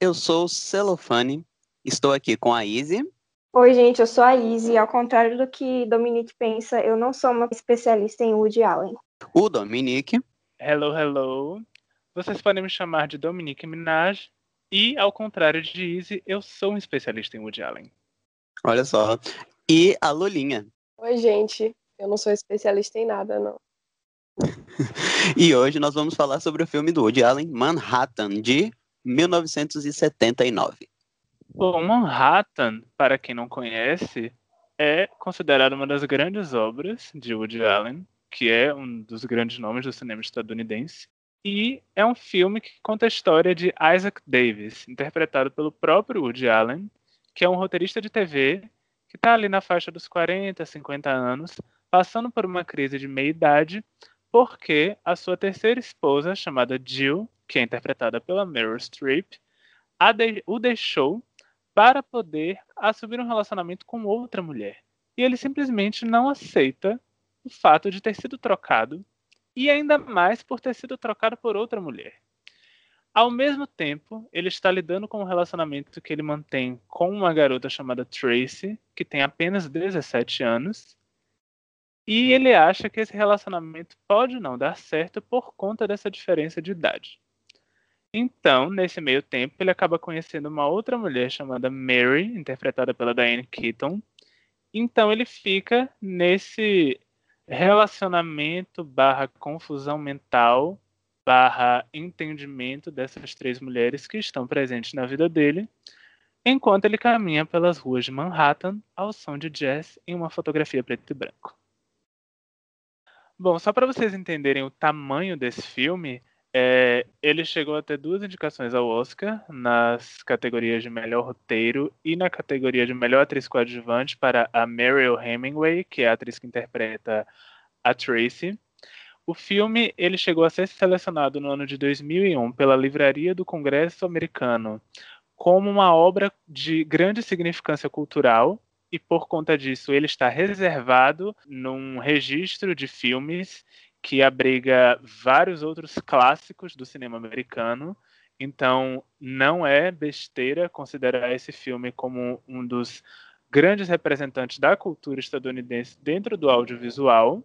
eu sou o Celofane, estou aqui com a Izzy. Oi, gente, eu sou a Izzy. Ao contrário do que Dominique pensa, eu não sou uma especialista em Woody Allen. O Dominique. Hello, hello. Vocês podem me chamar de Dominique Minaj. E, ao contrário de Izzy, eu sou um especialista em Woody Allen. Olha só. E a Lulinha. Oi, gente. Eu não sou especialista em nada, não. E hoje nós vamos falar sobre o filme do Woody Allen, Manhattan, de 1979. Bom, Manhattan, para quem não conhece, é considerado uma das grandes obras de Woody Allen, que é um dos grandes nomes do cinema estadunidense. E é um filme que conta a história de Isaac Davis, interpretado pelo próprio Woody Allen, que é um roteirista de TV que está ali na faixa dos 40, 50 anos, passando por uma crise de meia-idade, porque a sua terceira esposa, chamada Jill, que é interpretada pela Meryl Streep, de- o deixou para poder assumir um relacionamento com outra mulher. E ele simplesmente não aceita o fato de ter sido trocado, e ainda mais por ter sido trocado por outra mulher. Ao mesmo tempo, ele está lidando com um relacionamento que ele mantém com uma garota chamada Tracy, que tem apenas 17 anos, e ele acha que esse relacionamento pode não dar certo por conta dessa diferença de idade. Então, nesse meio tempo, ele acaba conhecendo uma outra mulher chamada Mary, interpretada pela Diane Keaton. Então, ele fica nesse relacionamento barra confusão mental barra entendimento dessas três mulheres que estão presentes na vida dele, enquanto ele caminha pelas ruas de Manhattan ao som de jazz em uma fotografia preto e branco. Bom, só para vocês entenderem o tamanho desse filme, é, ele chegou a ter duas indicações ao Oscar nas categorias de melhor roteiro e na categoria de melhor atriz coadjuvante para a Mariel Hemingway, que é a atriz que interpreta a Tracy. O filme ele chegou a ser selecionado no ano de 2001 pela Livraria do Congresso Americano como uma obra de grande significância cultural e por conta disso ele está reservado num registro de filmes que abriga vários outros clássicos do cinema americano. Então, não é besteira considerar esse filme como um dos grandes representantes da cultura estadunidense dentro do audiovisual.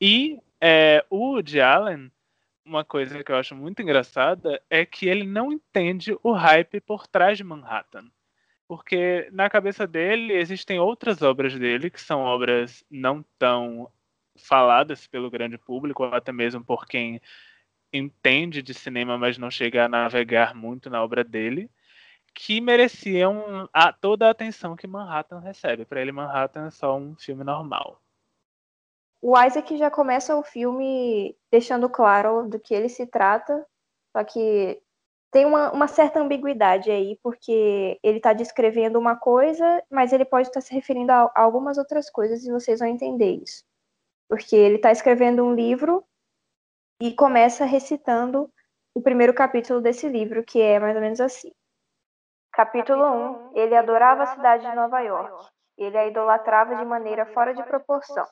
E é, o Woody Allen, uma coisa que eu acho muito engraçada é que ele não entende o hype por trás de Manhattan. Porque na cabeça dele existem outras obras dele que são obras não tão faladas pelo grande público, ou até mesmo por quem entende de cinema, mas não chega a navegar muito na obra dele, que mereciam a, toda a atenção que Manhattan recebe. Para ele, Manhattan é só um filme normal. O Isaac já começa o filme deixando claro do que ele se trata, só que tem uma, uma certa ambiguidade aí, porque ele está descrevendo uma coisa, mas ele pode estar se referindo a, a algumas outras coisas e vocês vão entender isso. Porque ele está escrevendo um livro e começa recitando o primeiro capítulo desse livro, que é mais ou menos assim. Capítulo 1. Ele adorava a cidade de Nova York. Ele a idolatrava de maneira fora de proporção.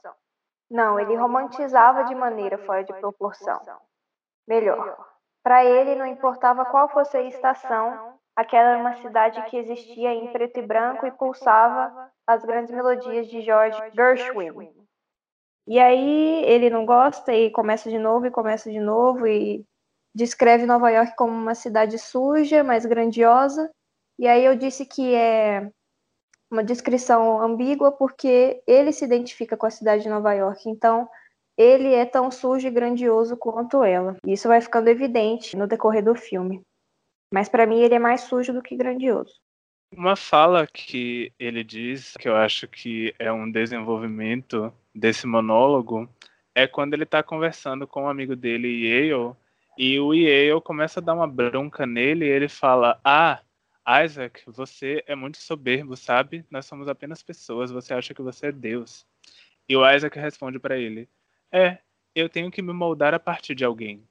Não, ele romantizava de maneira fora de proporção. Melhor. Para ele, não importava qual fosse a estação, aquela era uma cidade que existia em preto e branco e pulsava as grandes melodias de George Gershwin. E aí ele não gosta e começa de novo e começa de novo e descreve Nova York como uma cidade suja, mas grandiosa. E aí eu disse que é uma descrição ambígua porque ele se identifica com a cidade de Nova York. Então, ele é tão sujo e grandioso quanto ela. Isso vai ficando evidente no decorrer do filme. Mas para mim ele é mais sujo do que grandioso. Uma fala que ele diz, que eu acho que é um desenvolvimento desse monólogo, é quando ele está conversando com um amigo dele, Yale, E o Yale começa a dar uma bronca nele e ele fala: Ah, Isaac, você é muito soberbo, sabe? Nós somos apenas pessoas, você acha que você é Deus. E o Isaac responde para ele: É, eu tenho que me moldar a partir de alguém.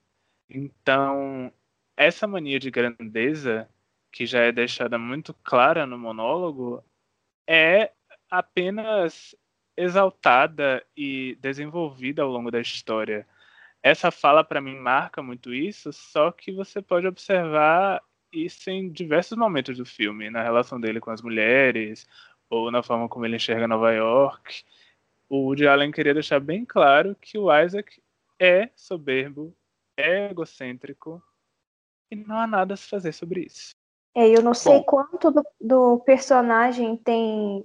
Então, essa mania de grandeza, que já é deixada muito clara no monólogo, é apenas exaltada e desenvolvida ao longo da história. Essa fala para mim marca muito isso, só que você pode observar isso em diversos momentos do filme, na relação dele com as mulheres, ou na forma como ele enxerga Nova York. O Woody Allen queria deixar bem claro que o Isaac é soberbo, é egocêntrico, e não há nada a se fazer sobre isso. É, eu não sei Bom. quanto do, do personagem tem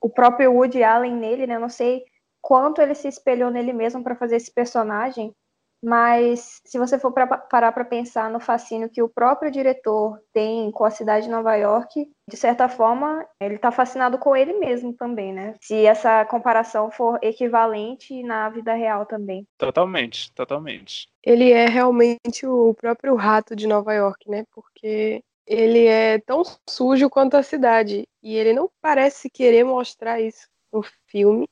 o- próprio Woody Allen nele, né? Eu não sei quanto ele se espelhou nele mesmo para fazer esse personagem, mas se você for pra, parar para pensar no fascínio que o próprio diretor tem com a cidade de Nova York, de certa forma, ele está fascinado com ele mesmo também, né? Se essa comparação for equivalente na vida real também. Totalmente, totalmente. Ele é realmente o próprio rato de Nova York, né? Porque ele é tão sujo quanto a cidade. E ele não parece querer mostrar isso no filme,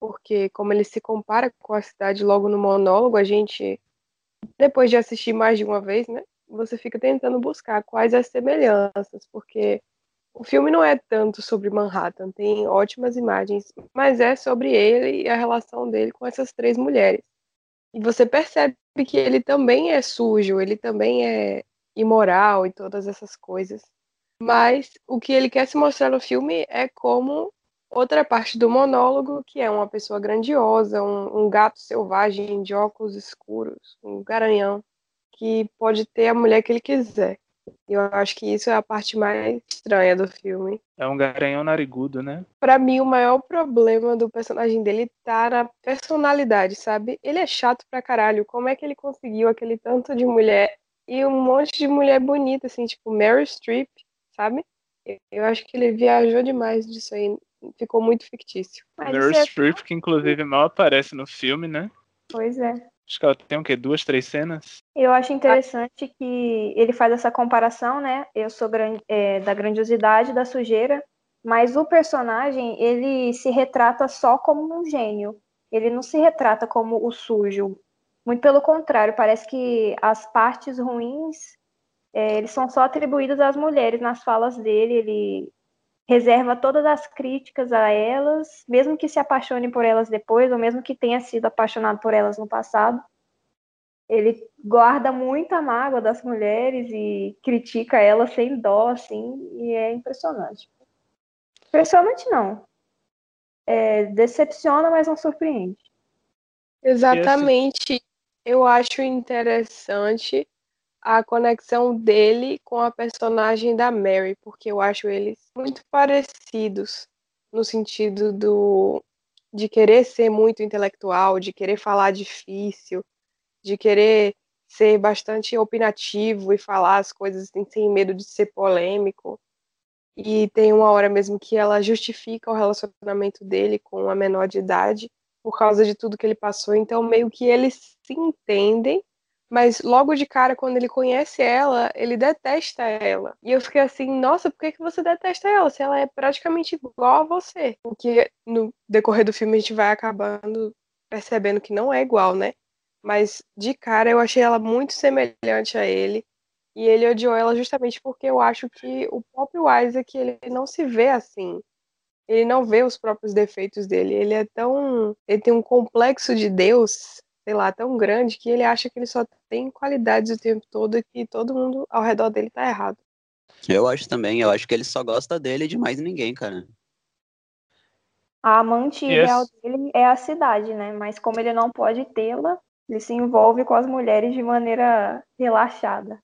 porque como ele se compara com a cidade logo no monólogo, a gente, depois de assistir mais de uma vez, né? Você fica tentando buscar quais as semelhanças, porque o filme não é tanto sobre Manhattan, tem ótimas imagens, mas é sobre ele e a relação dele com essas três mulheres. E você percebe que ele também é sujo, ele também é imoral e todas essas coisas. Mas o que ele quer se mostrar no filme é como outra parte do monólogo, que é uma pessoa grandiosa, um, um gato selvagem de óculos escuros, um garanhão, que pode ter a mulher que ele quiser. E eu acho que isso é a parte mais estranha do filme. É um garanhão narigudo, né? Pra mim, o maior problema do personagem dele tá na personalidade, sabe? Ele é chato pra caralho. Como é que ele conseguiu aquele tanto de mulher e um monte de mulher bonita, assim, tipo Meryl Streep, sabe? Eu- acho que ele viajou demais disso aí. Ficou muito fictício. Mas Meryl é- Streep, que inclusive mal aparece no filme, né? Pois é. Acho que ela tem o quê? Duas, três cenas? Eu acho interessante que ele faz essa comparação, né? Eu sou gran- é, da grandiosidade, da sujeira, mas o personagem ele se retrata só como um gênio. Ele não se retrata como o sujo. Muito pelo contrário, parece que as partes ruins é, eles são só atribuídas às mulheres nas falas dele. Ele reserva todas as críticas a elas, mesmo que se apaixone por elas depois, ou mesmo que tenha sido apaixonado por elas no passado. Ele guarda muita mágoa das mulheres e critica elas sem dó, assim, e é impressionante. Impressionante não. É, decepciona, mas não surpreende. Exatamente. Eu acho interessante a conexão dele com a personagem da Mary, porque eu acho eles muito parecidos no sentido do de querer ser muito intelectual, de querer falar difícil, de querer ser bastante opinativo e falar as coisas sem medo de ser polêmico. E tem uma hora mesmo que ela justifica o relacionamento dele com a menor de idade por causa de tudo que ele passou. Então, meio que eles se entendem, mas logo de cara, quando ele conhece ela, ele detesta ela. E eu fiquei assim, nossa, por que, que você detesta ela? Se ela é praticamente igual a você. Porque no decorrer do filme a gente vai acabando percebendo que não é igual, né? Mas de cara eu achei ela muito semelhante a ele. E ele odiou ela justamente porque eu acho que o próprio Isaac, ele não se vê assim ele não vê os próprios defeitos dele. Ele é tão. Ele tem um complexo de Deus, sei lá, tão grande, que ele acha que ele só tem qualidades o tempo todo e que todo mundo ao redor dele tá errado. Eu acho também, eu acho que ele só gosta dele e de mais ninguém, cara. A amante E ideal dele é a cidade, né? Mas como ele não pode tê-la, ele se envolve com as mulheres de maneira relaxada.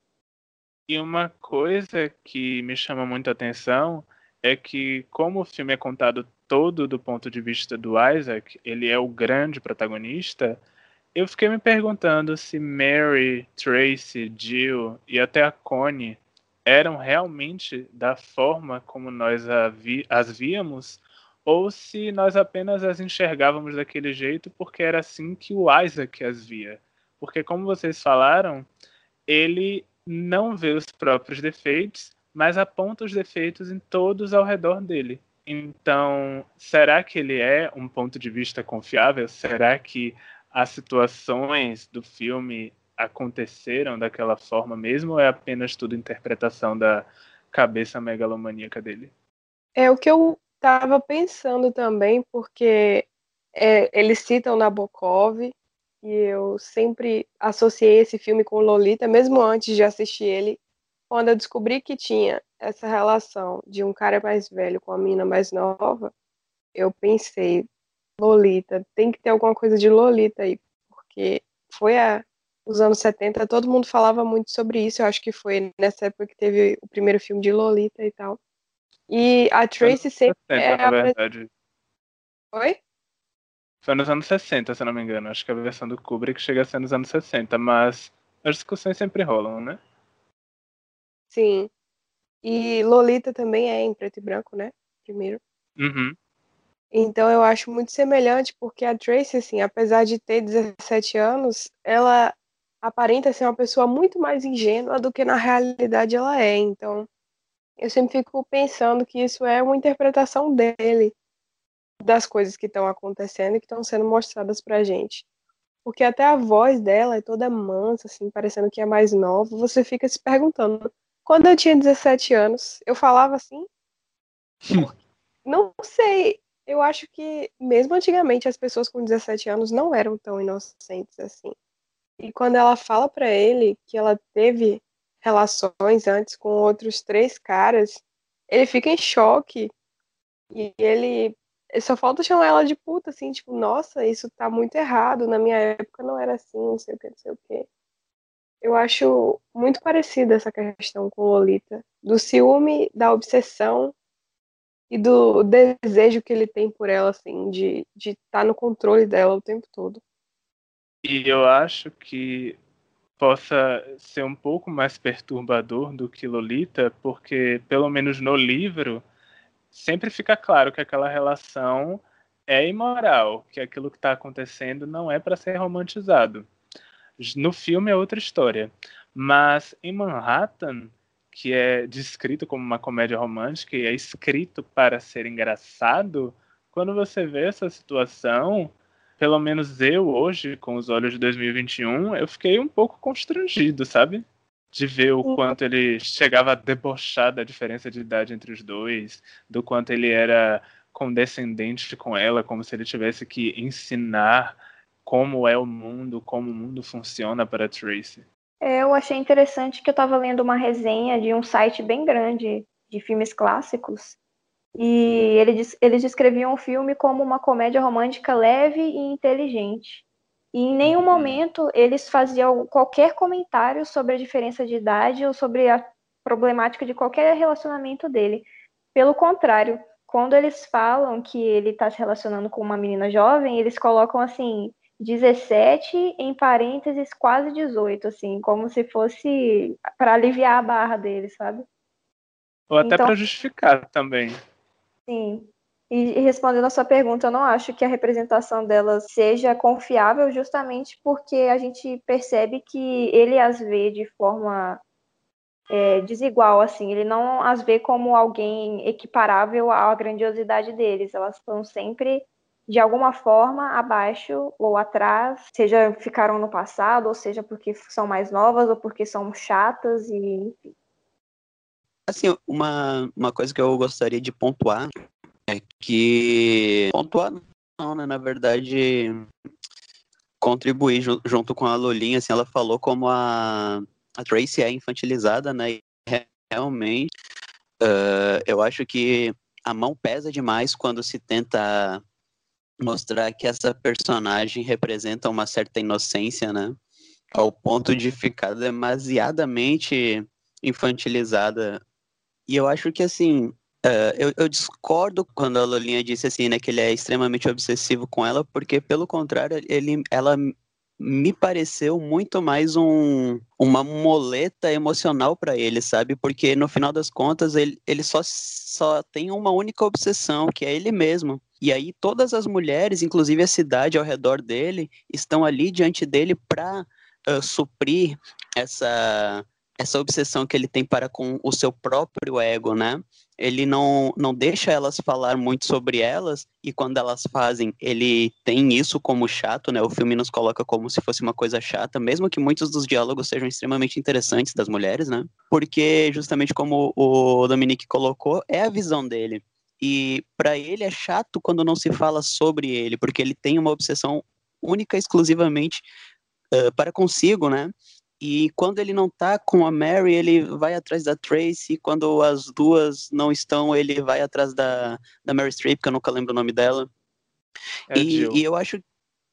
E uma coisa que me chama muita atenção é que, como o filme é contado todo do ponto de vista do Isaac, ele é o grande protagonista, eu fiquei me perguntando se Mary, Tracy, Jill e até a Connie eram realmente da forma como nós as víamos, ou se nós apenas as enxergávamos daquele jeito porque era assim que o Isaac as via. Porque, como vocês falaram, ele não vê os próprios defeitos, mas aponta os defeitos em todos ao redor dele. Então, será que ele é um ponto de vista confiável? Será que as situações do filme aconteceram daquela forma mesmo ou é apenas tudo interpretação da cabeça megalomaníaca dele? É o que eu estava pensando também, porque é, eles citam Nabokov e eu sempre associei esse filme com Lolita, mesmo antes de assistir ele. Quando eu descobri que tinha essa relação de um cara mais velho com a mina mais nova, eu pensei, Lolita, tem que ter alguma coisa de Lolita aí, porque foi a, os anos 70, todo mundo falava muito sobre isso. Eu acho que foi nessa época que teve o primeiro filme de Lolita e tal. E a Tracy sempre 60, é na verdade. Oi? Foi nos anos 60, se eu não me engano. Acho que a versão do Kubrick chega a ser nos anos 60, mas as discussões sempre rolam, né? Sim. E Lolita também é em preto e branco, né? Primeiro. Uhum. Então eu acho muito semelhante, porque a Tracy, assim, apesar de ter 17 anos, ela aparenta ser uma pessoa muito mais ingênua do que na realidade ela é. Então eu sempre fico pensando que isso é uma interpretação dele das coisas que estão acontecendo e que estão sendo mostradas pra gente. Porque até a voz dela é toda mansa, assim, parecendo que é mais nova. Você fica se perguntando. Quando eu tinha 17 anos, eu falava assim? Não sei. Eu acho que, mesmo antigamente, as pessoas com 17 anos não eram tão inocentes assim. E quando ela fala para ele que ela teve relações antes com outros três caras, ele fica em choque. E ele só falta chamar ela de puta, assim, tipo, nossa, isso tá muito errado, na minha época não era assim, não sei o que, não sei o que. Eu acho muito parecida essa questão com Lolita, do ciúme, da obsessão e do desejo que ele tem por ela, assim, de estar de tá no controle dela o tempo todo. E eu acho que possa ser um pouco mais perturbador do que Lolita, porque, pelo menos no livro, sempre fica claro que aquela relação é imoral, que aquilo que está acontecendo não é para ser romantizado. No filme é outra história, mas em Manhattan, que é descrito como uma comédia romântica e é escrito para ser engraçado, quando você vê essa situação, pelo menos eu hoje, com os olhos de 2021, eu fiquei um pouco constrangido, sabe? de ver o quanto ele chegava a debochar da diferença de idade entre os dois, do quanto ele era condescendente com ela, como se ele tivesse que ensinar como é o mundo, como o mundo funciona para Tracy. É, eu achei interessante que eu estava lendo uma resenha de um site bem grande de filmes clássicos e eles, eles descreviam o filme como uma comédia romântica leve e inteligente. E em nenhum Uhum. momento eles faziam qualquer comentário sobre a diferença de idade ou sobre a problemática de qualquer relacionamento dele. Pelo contrário, quando eles falam que ele está se relacionando com uma menina jovem, eles colocam assim 17 em parênteses quase 18, assim, como se fosse para aliviar a barra dele, sabe? Ou até Então- para justificar também. Sim. E, respondendo a sua pergunta, eu não acho que a representação dela seja confiável, justamente porque a gente percebe que ele as vê de forma é, desigual, assim. Ele não as vê como alguém equiparável à grandiosidade deles. Elas estão sempre, de alguma forma, abaixo ou atrás, seja ficaram no passado, ou seja porque são mais novas, ou porque são chatas, e enfim. Assim, uma, uma coisa que eu gostaria de pontuar é que. Pontuar não, né? Na verdade, contribuir ju- junto com a Lolinha, assim, ela falou como a, a Tracy é infantilizada, né? E re- realmente, ah, eu acho que a mão pesa demais quando se tenta mostrar que essa personagem representa uma certa inocência, né? Ao ponto de ficar demasiadamente infantilizada. E eu acho que, assim, eh, eu, eu discordo quando a Lolinha disse, assim, né, que ele é extremamente obsessivo com ela, porque, pelo contrário, ele, ela me pareceu muito mais um, uma moleta emocional para ele, sabe? Porque, no final das contas, ele, ele só, só tem uma única obsessão, que é ele mesmo. E aí, todas as mulheres, inclusive a cidade ao redor dele, estão ali diante dele para suprir essa essa obsessão que ele tem para com o seu próprio ego, né? Ele não, não deixa elas falar muito sobre elas, e quando elas fazem, ele tem isso como chato, né? O filme nos coloca como se fosse uma coisa chata, mesmo que muitos dos diálogos sejam extremamente interessantes das mulheres, né? Porque, justamente como o Dominique colocou, é a visão dele. E para ele é chato quando não se fala sobre ele, porque ele tem uma obsessão única exclusivamente uh, para consigo, né? E quando ele não tá com a Mary, ele vai atrás da Tracy. Quando as duas não estão, ele vai atrás da, da Mary Streep, que eu nunca lembro o nome dela. É e, e eu acho.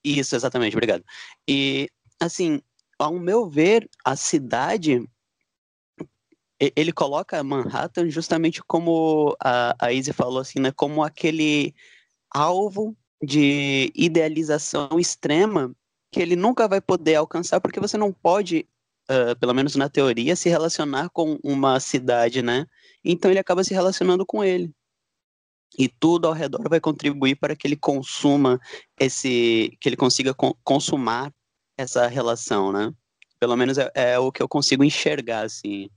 Isso, exatamente, obrigado. E, assim, ao meu ver, a cidade. Ele coloca Manhattan justamente como a, a Izzy falou, assim, né? Como aquele alvo de idealização extrema que ele nunca vai poder alcançar, porque você não pode, ah, pelo menos na teoria, se relacionar com uma cidade, né? Então ele acaba se relacionando com ele. E tudo ao redor vai contribuir para que ele consuma esse, que ele consiga con- consumar essa relação, né? Pelo menos é, é o que eu consigo enxergar, assim.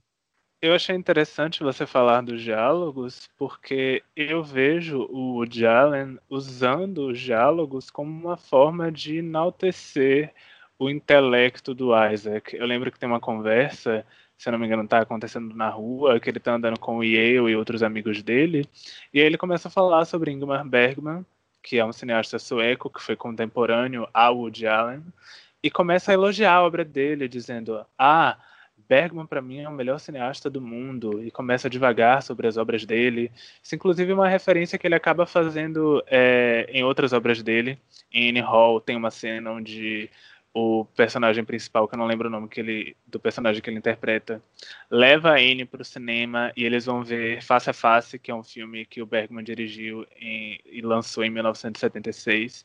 Eu achei interessante você falar dos diálogos, porque eu vejo o Allen usando os diálogos como uma forma de enaltecer o intelecto do Isaac. Eu lembro que tem uma conversa, se eu não me engano, tá acontecendo na rua, que ele tá andando com o Yale e outros amigos dele, e aí ele começa a falar sobre Ingmar Bergman, que é um cineasta sueco que foi contemporâneo ao Woody Allen, e começa a elogiar a obra dele, dizendo: Ah, Bergman para mim é o melhor cineasta do mundo e começa devagar sobre as obras dele. Isso inclusive é uma referência que ele acaba fazendo é, em outras obras dele. Em Annie Hall tem uma cena onde o personagem principal, que eu não lembro o nome que ele, do personagem que ele interpreta, leva a Anne para o cinema e eles vão ver Face a Face, que é um filme que o Bergman dirigiu em- e lançou em 1976.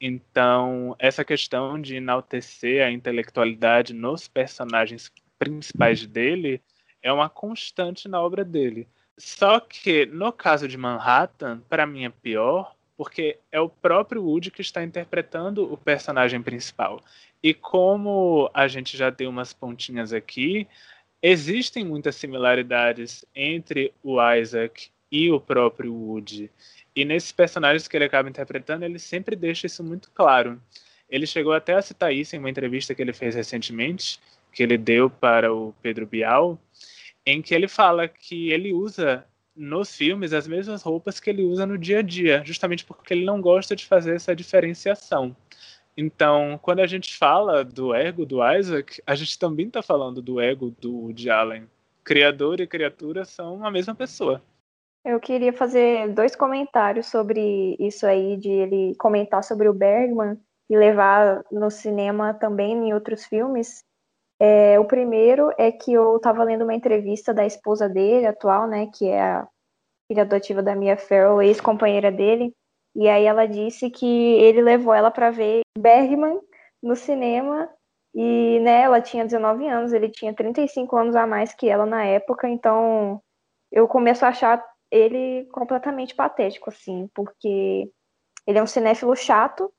Então, essa questão de enaltecer a intelectualidade nos personagens principais dele é uma constante na obra dele. Só que no caso de Manhattan, para mim é pior, porque é o próprio Woody que está interpretando o personagem principal. E como a gente já deu umas pontinhas aqui, existem muitas similaridades entre o Isaac e o próprio Woody. E nesses personagens que ele acaba interpretando, ele sempre deixa isso muito claro. Ele chegou até a citar isso em uma entrevista que ele fez recentemente, que ele deu para o Pedro Bial, em que ele fala que ele usa nos filmes as mesmas roupas que ele usa no dia a dia, justamente porque ele não gosta de fazer essa diferenciação. Então, quando a gente fala do ego do Isaac, a gente também está falando do ego do Woody Allen. Criador e criatura são a mesma pessoa. Eu queria fazer dois comentários sobre isso aí, de ele comentar sobre o Bergman e levar no cinema também em outros filmes. É, o primeiro é que eu estava lendo uma entrevista da esposa dele, atual, né, que é a filha adotiva da Mia Farrow, ex-companheira dele, e aí ela disse que ele levou ela para ver Bergman no cinema. E, né, ela tinha 19 anos, ele tinha 35 anos a mais que ela na época, então eu começo a achar ele completamente patético, assim, porque ele é um cinéfilo chato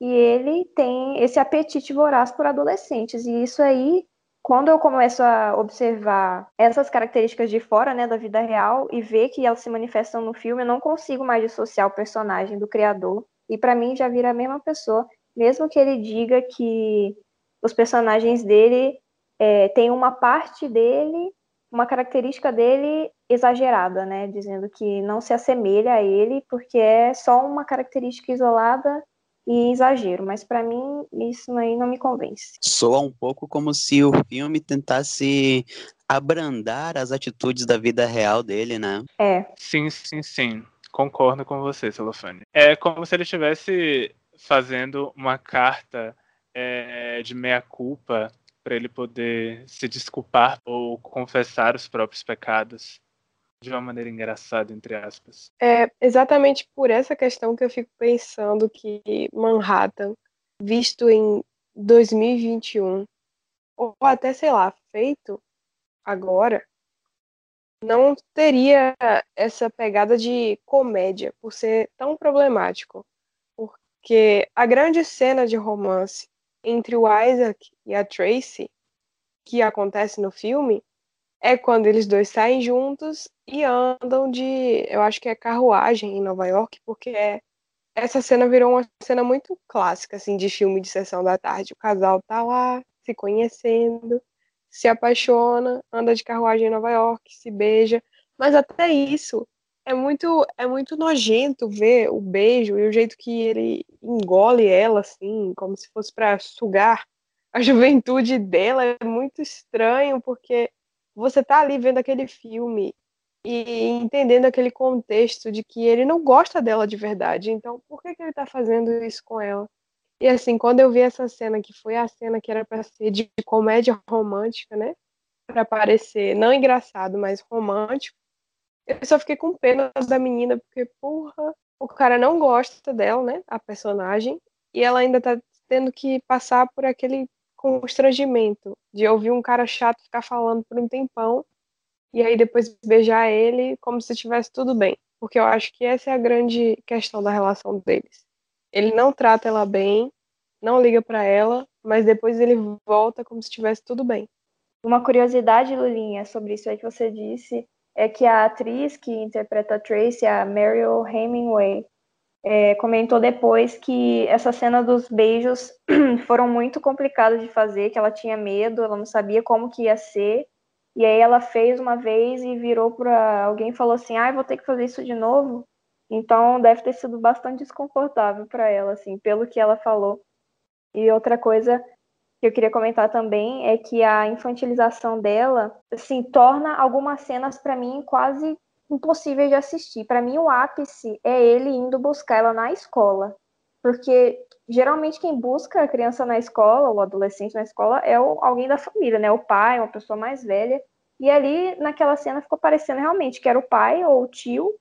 e ele tem esse apetite voraz por adolescentes. E isso aí, quando eu começo a observar essas características de fora, né, da vida real e ver que elas se manifestam no filme, eu não consigo mais dissociar o personagem do criador. E para mim já vira a mesma pessoa, mesmo que ele diga que os personagens dele é, têm uma parte dele, uma característica dele exagerada, né? Dizendo que não se assemelha a ele porque é só uma característica isolada e exagero. Mas para mim isso aí não me convence. Soa um pouco como se o filme tentasse abrandar as atitudes da vida real dele, né? É, Sim, sim, sim. Concordo com você, Celofane. É como se ele estivesse fazendo uma carta é, de meia-culpa para ele poder se desculpar ou confessar os próprios pecados de uma maneira engraçada, entre aspas. É exatamente por essa questão que eu fico pensando que Manhattan, visto em 2021, ou até, sei lá, feito agora, não teria essa pegada de comédia, por ser tão problemático. Porque a grande cena de romance entre o Isaac e a Tracy que acontece no filme é quando eles dois saem juntos e andam de, eu acho que é carruagem em Nova York, porque é, essa cena virou uma cena muito clássica assim de filme de sessão da tarde. O casal tá lá se conhecendo, se apaixona, anda de carruagem em Nova York, se beija, mas até isso é muito é muito nojento ver o beijo e o jeito que ele engole ela assim, como se fosse para sugar a juventude dela é muito estranho porque você tá ali vendo aquele filme e entendendo aquele contexto de que ele não gosta dela de verdade. Então, por que, que ele tá fazendo isso com ela? E assim, quando eu vi essa cena, que foi a cena que era para ser de comédia romântica, né? Para parecer não engraçado, mas romântico, eu só fiquei com pena da menina, porque, porra, o cara não gosta dela, né? A personagem, e ela ainda tá tendo que passar por aquele constrangimento de ouvir um cara chato ficar falando por um tempão e aí depois beijar ele como se tivesse tudo bem. Porque eu acho que essa é a grande questão da relação deles. Ele não trata ela bem, não liga para ela, mas depois ele volta como se tivesse tudo bem. Uma curiosidade, Lulinha, sobre isso aí que você disse, é que a atriz que interpreta a Tracy, a Meryl Hemingway, é, comentou depois que essa cena dos beijos foram muito complicadas de fazer, que ela tinha medo, ela não sabia como que ia ser, e aí ela fez uma vez e virou para alguém e falou assim, ah, vou ter que fazer isso de novo. Então deve ter sido bastante desconfortável para ela, assim, pelo que ela falou. E outra coisa que eu queria comentar também é que a infantilização dela, assim, torna algumas cenas para mim quase impossíveis de assistir. Para mim o ápice é ele indo buscar ela na escola, porque geralmente quem busca a criança na escola, ou adolescente na escola, é o, alguém da família, né? O pai, uma pessoa mais velha. E ali naquela cena ficou parecendo realmente que era o pai ou o tio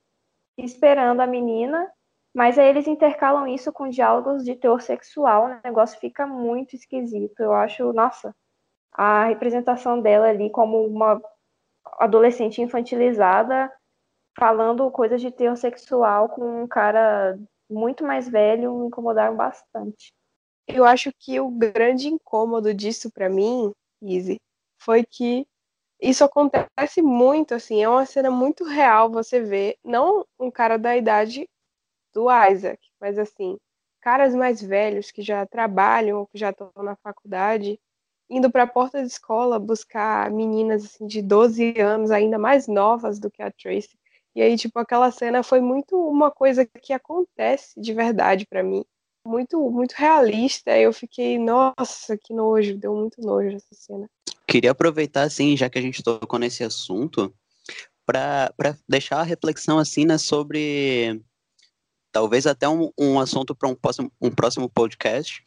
esperando a menina, mas aí eles intercalam isso com diálogos de teor sexual, o negócio fica muito esquisito. Eu acho, nossa, a representação dela ali como uma adolescente infantilizada falando coisas de teor sexual com um cara muito mais velho me incomodaram bastante. Eu acho que o grande incômodo disso para mim, Izzy, foi que isso acontece muito, assim, é uma cena muito real você vê, não um cara da idade do Isaac, mas assim, caras mais velhos que já trabalham ou que já estão na faculdade, indo para a porta de escola buscar meninas assim, de 12 anos, ainda mais novas do que a Tracy. E aí, tipo, aquela cena foi muito uma coisa que acontece de verdade para mim. Muito, muito realista. Eu fiquei, nossa, que nojo, deu muito nojo essa cena. Queria aproveitar, assim, já que a gente tocou nesse assunto, para deixar a reflexão, assim, né, sobre talvez até um, um assunto para um próximo, um próximo podcast.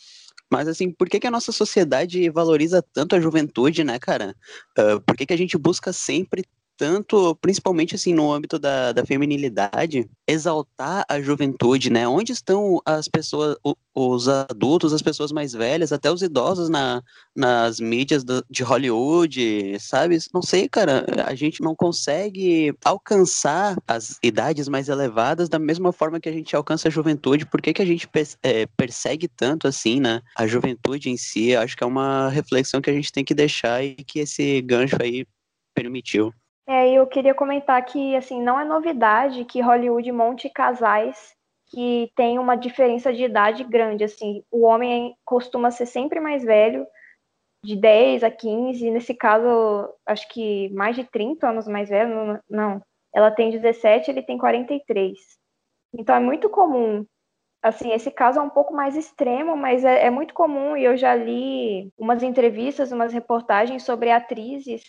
Mas, assim, por que, que a nossa sociedade valoriza tanto a juventude, né, cara? Uh, por que, que a gente busca sempre tanto, principalmente assim no âmbito da, da feminilidade, exaltar a juventude, né? Onde estão as pessoas, os adultos, as pessoas mais velhas, até os idosos na, nas mídias do, de Hollywood, sabe? Não sei, cara, a gente não consegue alcançar as idades mais elevadas da mesma forma que a gente alcança a juventude. Por que, que a gente é, persegue tanto assim, né? A juventude em si, acho que é uma reflexão que a gente tem que deixar e que esse gancho aí permitiu. É, eu queria comentar que, assim, não é novidade que Hollywood monte casais que têm uma diferença de idade grande, assim, o homem costuma ser sempre mais velho, de 10 a 15, nesse caso, acho que mais de 30 anos mais velho, não, ela tem 17, ele tem 43. Então é muito comum, assim, esse caso é um pouco mais extremo, mas é, é muito comum, e eu já li umas entrevistas, umas reportagens sobre atrizes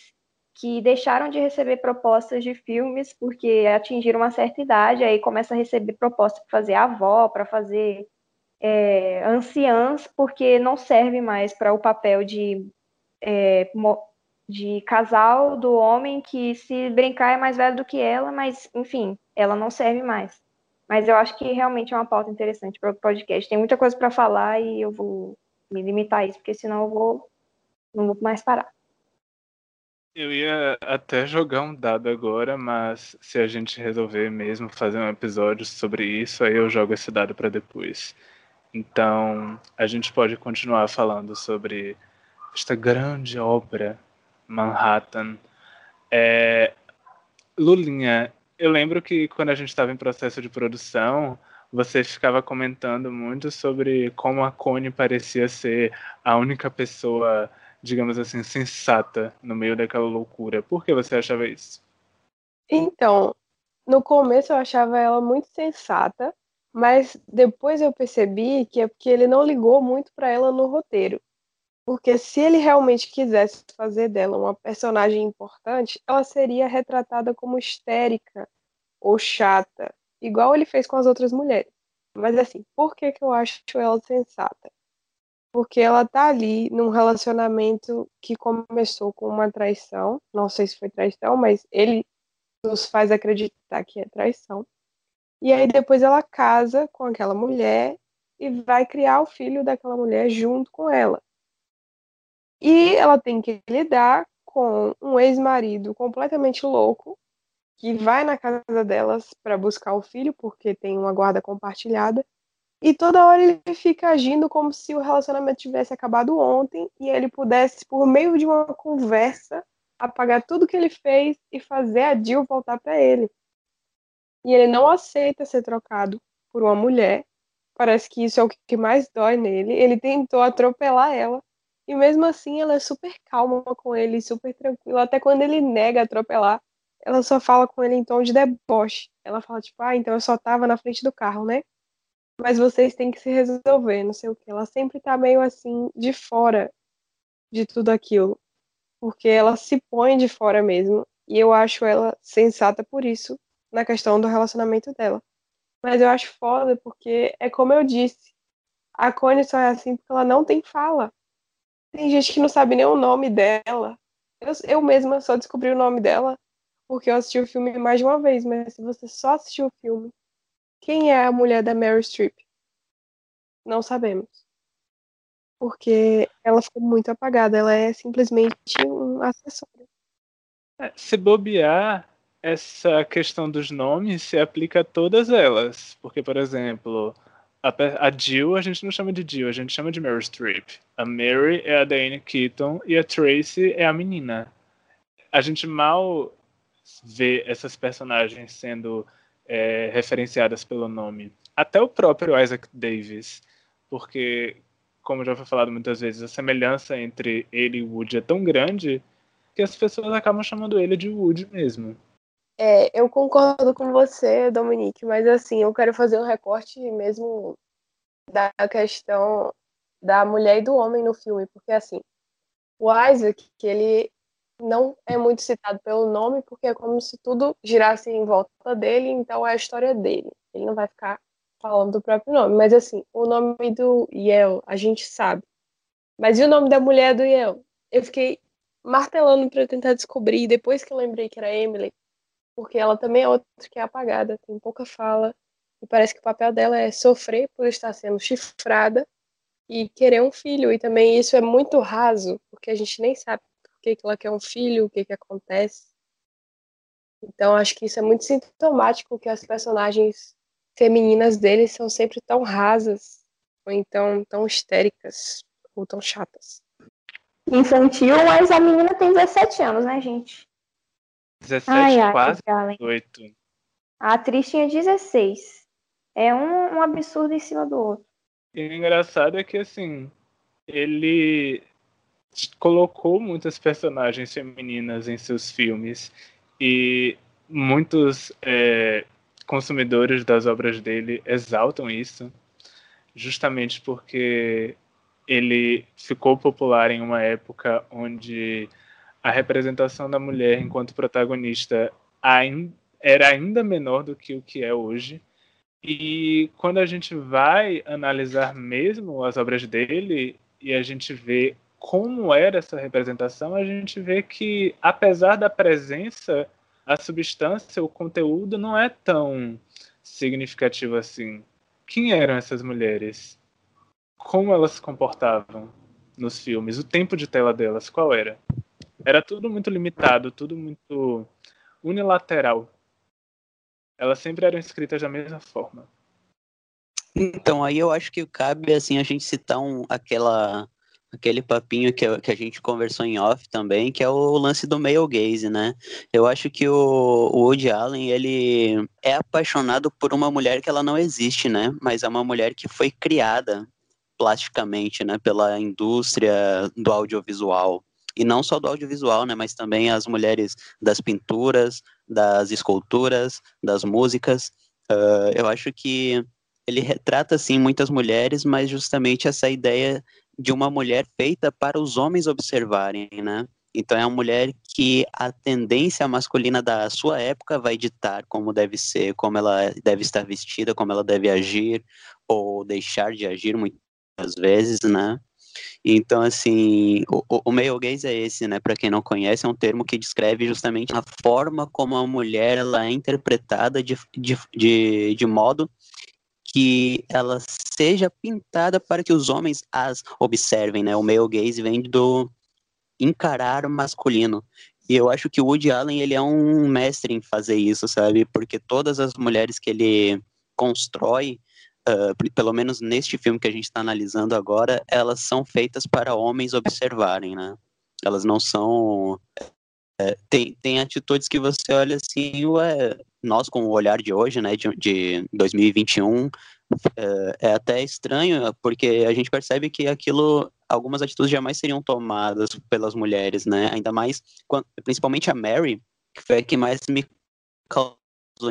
que deixaram de receber propostas de filmes porque atingiram uma certa idade, aí começa a receber propostas para fazer avó, para fazer é, anciãs, porque não serve mais para o papel de, é, de casal do homem que, se brincar, é mais velho do que ela, mas, enfim, ela não serve mais. Mas eu acho que realmente é uma pauta interessante para o podcast. Tem muita coisa para falar e eu vou me limitar a isso, porque senão eu vou, não vou mais parar. Eu ia até jogar um dado agora, mas se a gente resolver mesmo fazer um episódio sobre isso, aí eu jogo esse dado para depois. Então, a gente pode continuar falando sobre esta grande obra Manhattan. É, Lulinha, eu lembro que quando a gente estava em processo de produção, você ficava comentando muito sobre como a Connie parecia ser a única pessoa, digamos assim, sensata no meio daquela loucura. Por que você achava isso? Então, no começo eu achava ela muito sensata, mas depois eu percebi que é porque ele não ligou muito para ela no roteiro. Porque se ele realmente quisesse fazer dela uma personagem importante, ela seria retratada como histérica ou chata, igual ele fez com as outras mulheres. Mas assim, por que, que eu acho ela sensata? Porque ela tá ali num relacionamento que começou com uma traição, não sei se foi traição, mas ele nos faz acreditar que é traição. E aí depois ela casa com aquela mulher e vai criar o filho daquela mulher junto com ela. E ela tem que lidar com um ex-marido completamente louco que vai na casa delas para buscar o filho porque tem uma guarda compartilhada. E toda hora ele fica agindo como se o relacionamento tivesse acabado ontem e ele pudesse, por meio de uma conversa, apagar tudo que ele fez e fazer a Jill voltar para ele e ele não aceita ser trocado por uma mulher. Parece que isso é o que mais dói nele. Ele tentou atropelar ela e mesmo assim ela é super calma com ele, super tranquila. Até quando ele nega atropelar, ela só fala com ele em tom de deboche. Ela fala tipo, ah, então eu só tava na frente do carro, né? Mas vocês têm que se resolver, não sei o que. Ela sempre tá meio assim de fora de tudo aquilo, porque ela se põe de fora mesmo. E eu acho ela sensata por isso, na questão do relacionamento dela. Mas eu acho foda porque é como eu disse, a Connie só é assim porque ela não tem fala. Tem gente que não sabe nem o nome dela. Eu, eu mesma só descobri o nome dela porque eu assisti o filme mais de uma vez, mas se você só assistiu o filme, quem é a mulher da Mary Streep? Não sabemos. Porque ela ficou muito apagada, ela é simplesmente um acessório. É, se bobear, essa questão dos nomes se aplica a todas elas. Porque, por exemplo, a, a Jill a gente não chama de Jill, a gente chama de Mary Streep. A Mary é a Diane Keaton e a Tracy é a menina. A gente mal vê essas personagens sendo é, referenciadas pelo nome. Até o próprio Isaac Davis. Porque, como já foi falado muitas vezes, a semelhança entre ele e Woody é tão grande que as pessoas acabam chamando ele de Woody mesmo. É, eu concordo com você, Dominique, mas assim, eu quero fazer um recorte mesmo da questão da mulher e do homem no filme, porque assim, o Isaac, que ele não é muito citado pelo nome, porque é como se tudo girasse em volta dele, então é a história dele. Ele não vai ficar falando do próprio nome, mas assim, o nome do Yel, a gente sabe. Mas e o nome da mulher do Yel? Eu fiquei martelando para tentar descobrir, depois que eu lembrei que era Emily, porque ela também é outra que é apagada, tem pouca fala, e parece que o papel dela é sofrer por estar sendo chifrada e querer um filho. E também isso é muito raso, porque a gente nem sabe que, que ela quer um filho, o que, que acontece. Então acho que isso é muito sintomático que as personagens femininas deles são sempre tão rasas, ou então tão histéricas, ou tão chatas. Infantil, mas a menina tem 17 anos, né, gente? 17, Ai, ai, quase Galen. 18. A atriz tinha 16. É um, um absurdo em cima do outro. E o engraçado é que, assim, ele colocou muitas personagens femininas em seus filmes e muitos é, consumidores das obras dele exaltam isso, justamente porque ele ficou popular em uma época onde a representação da mulher enquanto protagonista era ainda menor do que o que é hoje. E quando a gente vai analisar mesmo as obras dele e a gente vê como era essa representação, a gente vê que, apesar da presença, a substância, o conteúdo não é tão significativo assim. Quem eram essas mulheres? Como elas se comportavam nos filmes? O tempo de tela delas, qual era? Era tudo muito limitado, tudo muito unilateral. Elas sempre eram escritas da mesma forma. Então, aí eu acho que cabe assim a gente citar um, aquela aquele papinho que, que a gente conversou em off também, que é o lance do male gaze, né? Eu acho que o, o Woody Allen, ele é apaixonado por uma mulher que ela não existe, né? Mas é uma mulher que foi criada plasticamente, né, pela indústria do audiovisual. E não só do audiovisual, né, mas também as mulheres das pinturas, das esculturas, das músicas. Uh, eu acho que ele retrata, assim, muitas mulheres, mas justamente essa ideia de uma mulher feita para os homens observarem, né? Então é uma mulher que a tendência masculina da sua época vai ditar como deve ser, como ela deve estar vestida, como ela deve agir ou deixar de agir muitas vezes, né? Então, assim, o, o male gaze é esse, né? Para quem não conhece, é um termo que descreve justamente a forma como a mulher ela é interpretada de, de, de, de modo que ela seja pintada para que os homens as observem, né? O male gaze vem do encarar o masculino. E eu acho que o Woody Allen, ele é um mestre em fazer isso, sabe? Porque todas as mulheres que ele constrói, uh, pelo menos neste filme que a gente está analisando agora, elas são feitas para homens observarem, né? Elas não são é, tem, tem atitudes que você olha assim, ué, nós com o olhar de hoje, né, de, de 2021, é, é, até estranho, porque a gente percebe que aquilo, algumas atitudes jamais seriam tomadas pelas mulheres, né, ainda mais, quando, principalmente a Mary, que foi a que mais me causou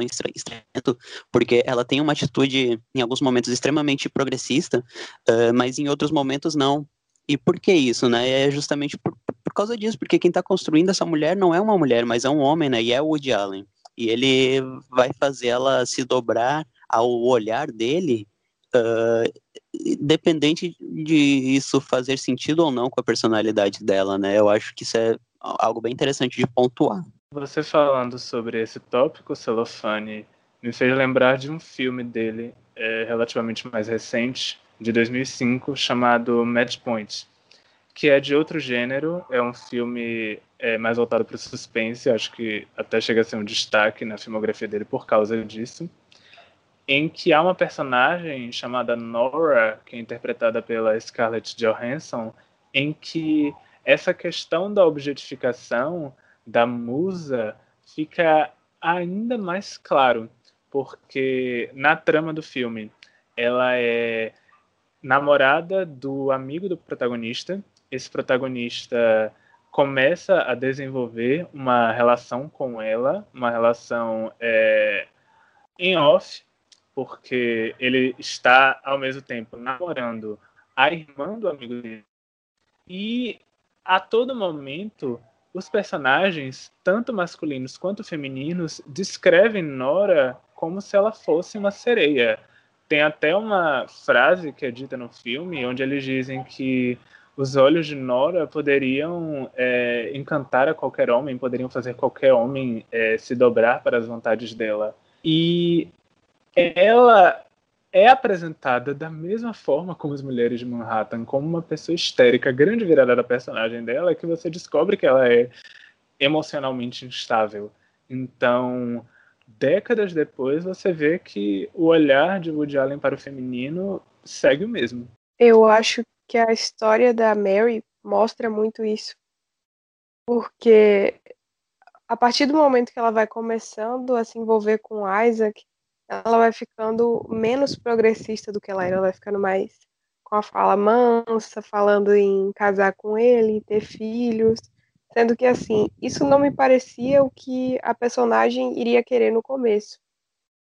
estranhamento, porque ela tem uma atitude, em alguns momentos, extremamente progressista, uh, mas em outros momentos não, e por que isso, né? É justamente por causa disso, porque quem está construindo essa mulher não é uma mulher, mas é um homem, né? E é o Woody Allen. E ele vai fazer ela se dobrar ao olhar dele, uh, dependente de isso fazer sentido ou não com a personalidade dela, né? Eu acho que isso é algo bem interessante de pontuar. Você falando sobre esse tópico, Celofane, me fez lembrar de um filme dele, é, relativamente mais recente, de 2005 chamado Match Point, que é de outro gênero, é um filme é, mais voltado para o suspense, acho que até chega a ser um destaque na filmografia dele por causa disso, em que há uma personagem chamada Nora, que é interpretada pela Scarlett Johansson, em que essa questão da objetificação da musa fica ainda mais claro, porque na trama do filme ela é namorada do amigo do protagonista. Esse protagonista começa a desenvolver uma relação com ela, uma relação é, em off, porque ele está ao mesmo tempo namorando a irmã do amigo dele. E a todo momento, os personagens, tanto masculinos quanto femininos, descrevem Nora como se ela fosse uma sereia. Tem até uma frase que é dita no filme, onde eles dizem que os olhos de Nora poderiam é, encantar a qualquer homem, poderiam fazer qualquer homem é, se dobrar para as vontades dela. E ela é apresentada da mesma forma como as mulheres de Manhattan, como uma pessoa histérica. A grande virada da personagem dela é que você descobre que ela é emocionalmente instável. Então, décadas depois, você vê que o olhar de Woody Allen para o feminino segue o mesmo. Eu acho que a história da Mary mostra muito isso. Porque a partir do momento que ela vai começando a se envolver com Isaac, ela vai ficando menos progressista do que ela era, ela vai ficando mais com a fala mansa, falando em casar com ele, ter filhos. Sendo que, assim, isso não me parecia o que a personagem iria querer no começo.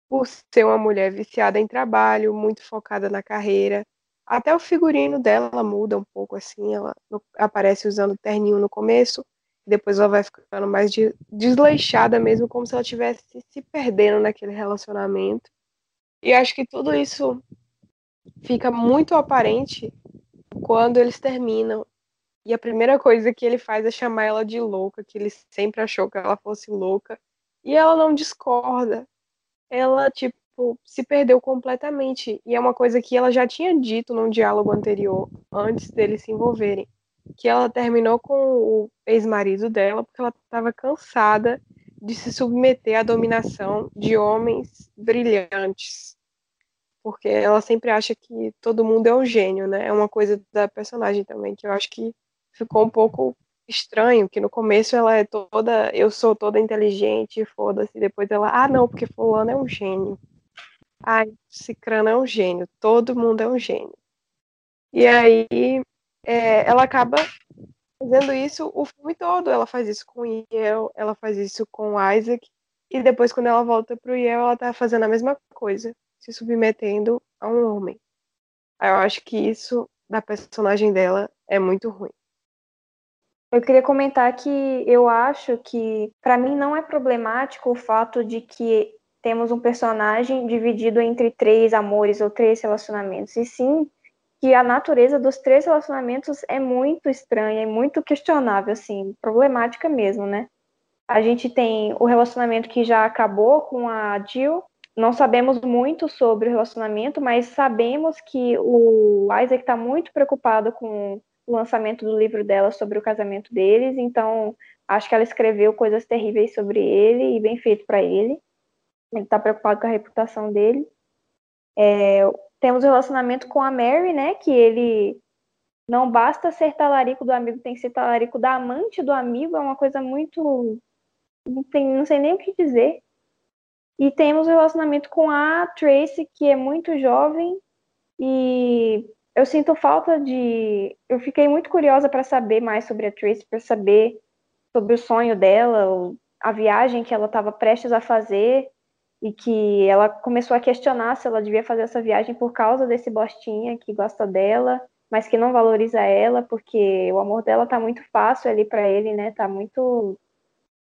Por ser uma mulher viciada em trabalho, muito focada na carreira. Até o figurino dela muda um pouco, assim. Ela aparece usando terninho no começo, depois ela vai ficando mais de, desleixada mesmo, como se ela estivesse se perdendo naquele relacionamento. E acho que tudo isso fica muito aparente quando eles terminam e a primeira coisa que ele faz é chamar ela de louca, que ele sempre achou que ela fosse louca. E ela não discorda. Ela, tipo, se perdeu completamente. E é uma coisa que ela já tinha dito num diálogo anterior, antes deles se envolverem. Que ela terminou com o ex-marido dela porque ela estava cansada de se submeter à dominação de homens brilhantes. porque ela sempre acha que todo mundo é um gênio, né? É uma coisa da personagem também, que eu acho que ficou um pouco estranho, que no começo ela é toda, eu sou toda inteligente, foda-se, depois ela, ah, não, porque fulano é um gênio. Ai, Cicrano é um gênio, todo mundo é um gênio. E aí é, ela acaba fazendo isso o filme todo. Ela faz isso com Yale, ela faz isso com Isaac, e depois, quando ela volta pro Yale, ela tá fazendo a mesma coisa, se submetendo a um homem. Eu acho que isso da personagem dela é muito ruim. Eu queria comentar que eu acho que, para mim, não é problemático o fato de que temos um personagem dividido entre três amores ou três relacionamentos, e sim que a natureza dos três relacionamentos é muito estranha e muito questionável, assim, problemática mesmo, né? A gente tem o relacionamento que já acabou com a Jill. Não sabemos muito sobre o relacionamento, mas sabemos que o Isaac está muito preocupado com o lançamento do livro dela sobre o casamento deles, então acho que ela escreveu coisas terríveis sobre ele e bem feito para ele. Ele está preocupado com a reputação dele. É, temos o relacionamento com a Mary, né? Que ele não basta ser talarico do amigo, tem que ser talarico da amante do amigo, é uma coisa muito. Não, tem, não sei nem o que dizer. E temos o relacionamento com a Tracy, que é muito jovem, e eu sinto falta de. Eu fiquei muito curiosa para saber mais sobre a Tracy, para saber sobre o sonho dela, a viagem que ela estava prestes a fazer, e que ela começou a questionar se ela devia fazer essa viagem por causa desse bostinha que gosta dela, mas que não valoriza ela, porque o amor dela tá muito fácil ali para ele, né? Tá muito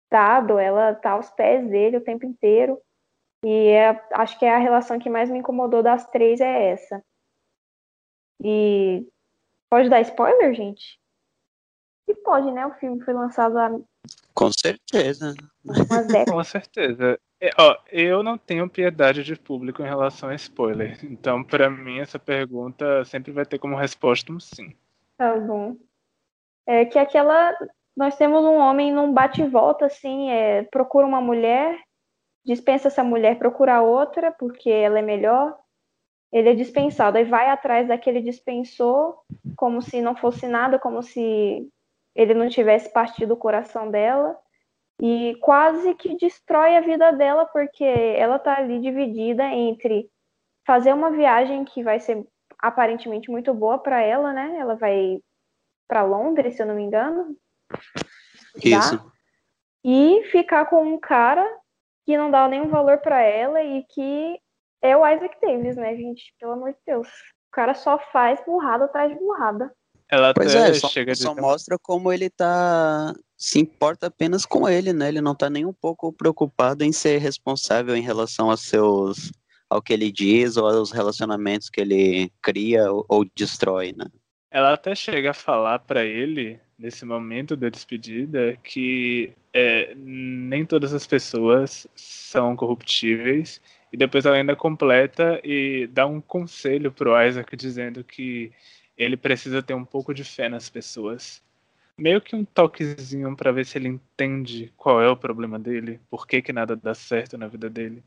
dado, ela tá aos pés dele o tempo inteiro. E é, acho que é a relação que mais me incomodou das três é essa. E pode dar spoiler, gente? E pode, né? O filme foi lançado há Com certeza. Com certeza. É, ó, eu não tenho piedade de público em relação a spoiler. Então, pra mim, essa pergunta sempre vai ter como resposta um sim. Tá bom. É que aquela. Nós temos um homem num bate e volta, assim, é, procura uma mulher, dispensa essa mulher, procura outra, porque ela é melhor. Ele é dispensado, aí vai atrás daquele dispensou, como se não fosse nada, como se ele não tivesse partido o coração dela. E quase que destrói a vida dela, porque ela tá ali dividida entre fazer uma viagem que vai ser aparentemente muito boa para ela, né? Ela vai para Londres, se eu não me engano. Isso. E ficar com um cara que não dá nenhum valor para ela e que é o Isaac Davis, né, gente? Pelo amor de Deus. O cara só faz burrada atrás de burrada. Ela Pois até é, só, chega a só mostra como ele tá. Se importa apenas com ele, né? Ele não tá nem um pouco preocupado em ser responsável em relação aos seus. ao que ele diz ou aos relacionamentos que ele cria ou, ou destrói, né? Ela até chega a falar pra ele, nesse momento da despedida, que é, nem todas as pessoas são corruptíveis. E depois ela ainda completa e dá um conselho pro Isaac dizendo que ele precisa ter um pouco de fé nas pessoas. Meio que um toquezinho pra ver se ele entende qual é o problema dele, por que, que nada dá certo na vida dele.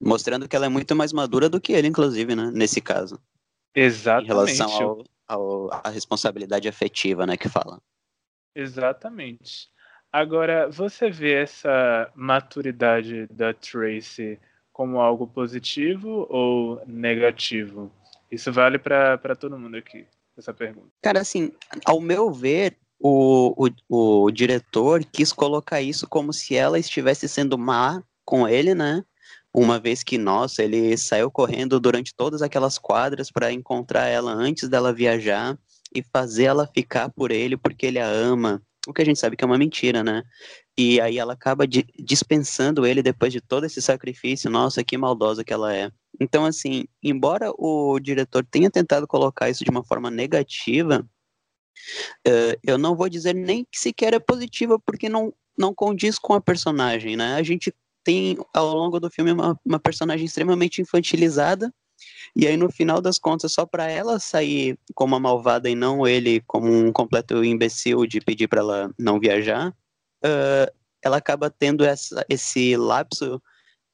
Mostrando que ela é muito mais madura do que ele, inclusive, né? Nesse caso. Em Exatamente. relação ao, ao, à responsabilidade afetiva, né? Que fala. Exatamente. Agora, você vê essa maturidade da Tracy como algo positivo ou negativo? Isso vale pra todo mundo aqui, essa pergunta. Cara, assim, ao meu ver, o, o, o diretor quis colocar isso como se ela estivesse sendo má com ele, né? Uma vez que, nossa, ele saiu correndo durante todas aquelas quadras para encontrar ela antes dela viajar e fazer ela ficar por ele porque ele a ama. O que a gente sabe que é uma mentira, né? E aí ela acaba di- dispensando ele depois de todo esse sacrifício. Nossa, que maldosa que ela é. Então, assim, embora o diretor tenha tentado colocar isso de uma forma negativa, eh, eu não vou dizer nem que sequer é positiva, porque não, não condiz com a personagem, né? A gente tem, ao longo do filme, uma, uma personagem extremamente infantilizada, e aí, no final das contas, só para ela sair como uma malvada e não ele como um completo imbecil de pedir para ela não viajar, eh, ela acaba tendo essa, esse lapso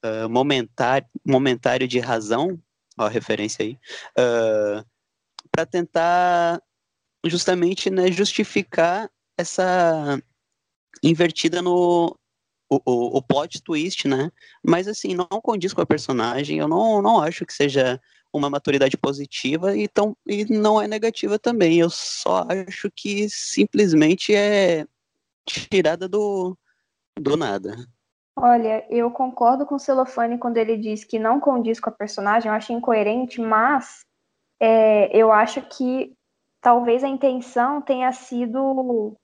eh, momentário, momentário de razão ó, a referência aí, para tentar justamente né, justificar essa invertida no o, o, plot twist, né? Mas assim, não condiz com a personagem, eu não, não acho que seja uma maturidade positiva e, tão, e não é negativa também. Eu só acho que simplesmente é tirada do, do nada. Olha, eu concordo com o Celofane quando ele diz que não condiz com a personagem, eu acho incoerente, mas é, eu acho que talvez a intenção tenha sido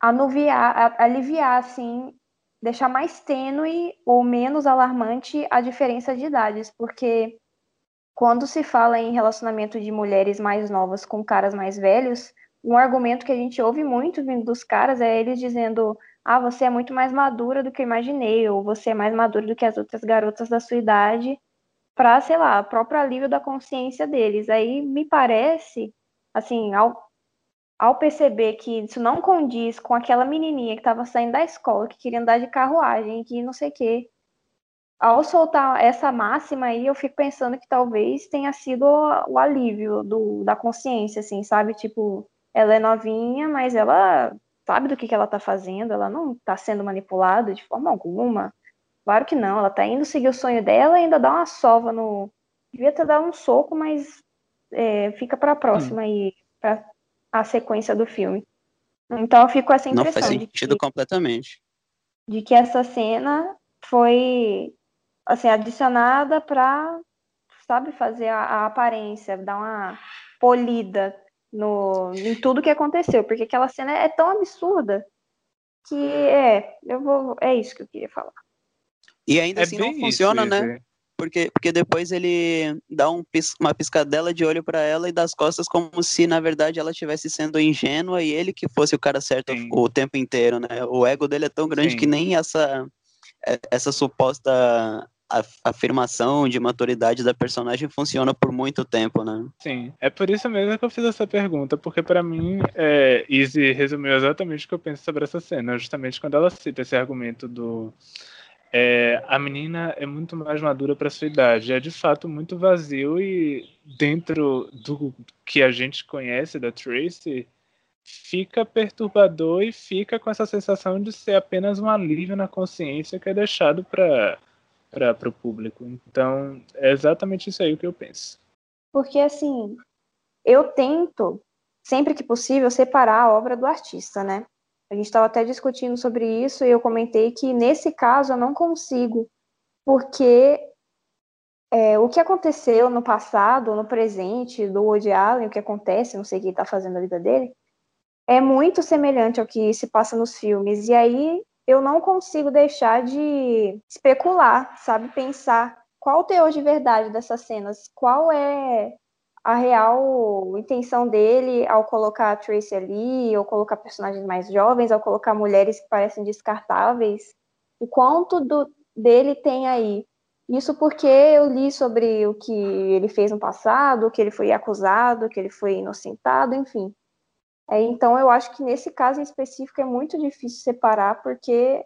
anuviar, aliviar, assim, deixar mais tênue ou menos alarmante a diferença de idades, porque quando se fala em relacionamento de mulheres mais novas com caras mais velhos, um argumento que a gente ouve muito vindo dos caras é eles dizendo: ah, você é muito mais madura do que eu imaginei, ou você é mais madura do que as outras garotas da sua idade, para, sei lá, próprio alívio da consciência deles. Aí me parece, assim, ao ao perceber que isso não condiz com aquela menininha que estava saindo da escola, que queria andar de carruagem, que não sei o quê, ao soltar essa máxima aí, eu fico pensando que talvez tenha sido o alívio do, da consciência, assim, sabe? Tipo, ela é novinha, mas ela sabe do que, que ela tá fazendo, ela não tá sendo manipulada de forma alguma. Claro que não, ela tá indo seguir o sonho dela e ainda dá uma sova no. Devia ter dado um soco, mas é, fica pra próxima aí, pra a sequência do filme. Então eu fico com essa impressão. Não faz sentido que, completamente. De que essa cena foi assim adicionada para, sabe, fazer a, a, aparência, dar uma polida no em tudo que aconteceu, porque aquela cena é tão absurda que é, eu vou, é isso que eu queria falar. E ainda é assim não funciona, isso, né? Porque, porque depois ele dá um, uma piscadela de olho para ela e das costas como se na verdade ela estivesse sendo ingênua e ele que fosse o cara certo Sim. o tempo inteiro, né? O ego dele é tão grande Sim. que nem essa é, essa suposta afirmação de maturidade da personagem funciona por muito tempo, né? Sim, é por isso mesmo que eu fiz essa pergunta, porque para mim, é, Izzy resumiu exatamente o que eu penso sobre essa cena, justamente quando ela cita esse argumento do é, a menina é muito mais madura para sua idade. É de fato muito vazio e dentro do que a gente conhece da Tracy, fica perturbador e fica com essa sensação de ser apenas um alívio na consciência que é deixado para para o público. Então, é exatamente isso aí que eu penso. Porque assim, eu tento sempre que possível separar a obra do artista, né? A gente estava até discutindo sobre isso e eu comentei que nesse caso eu não consigo, porque é, o que aconteceu no passado, no presente do Woody Allen, o que acontece, não sei o que está fazendo a vida dele, é muito semelhante ao que se passa nos filmes. E aí eu não consigo deixar de especular, sabe? Pensar qual o teor de verdade dessas cenas, qual é a real intenção dele ao colocar a Tracy ali, ou colocar personagens mais jovens, ao colocar mulheres que parecem descartáveis, o quanto do, dele tem aí. Isso porque eu li sobre o que ele fez no passado, que ele foi acusado, que ele foi inocentado, enfim. É, então eu acho que nesse caso em específico é muito difícil separar, porque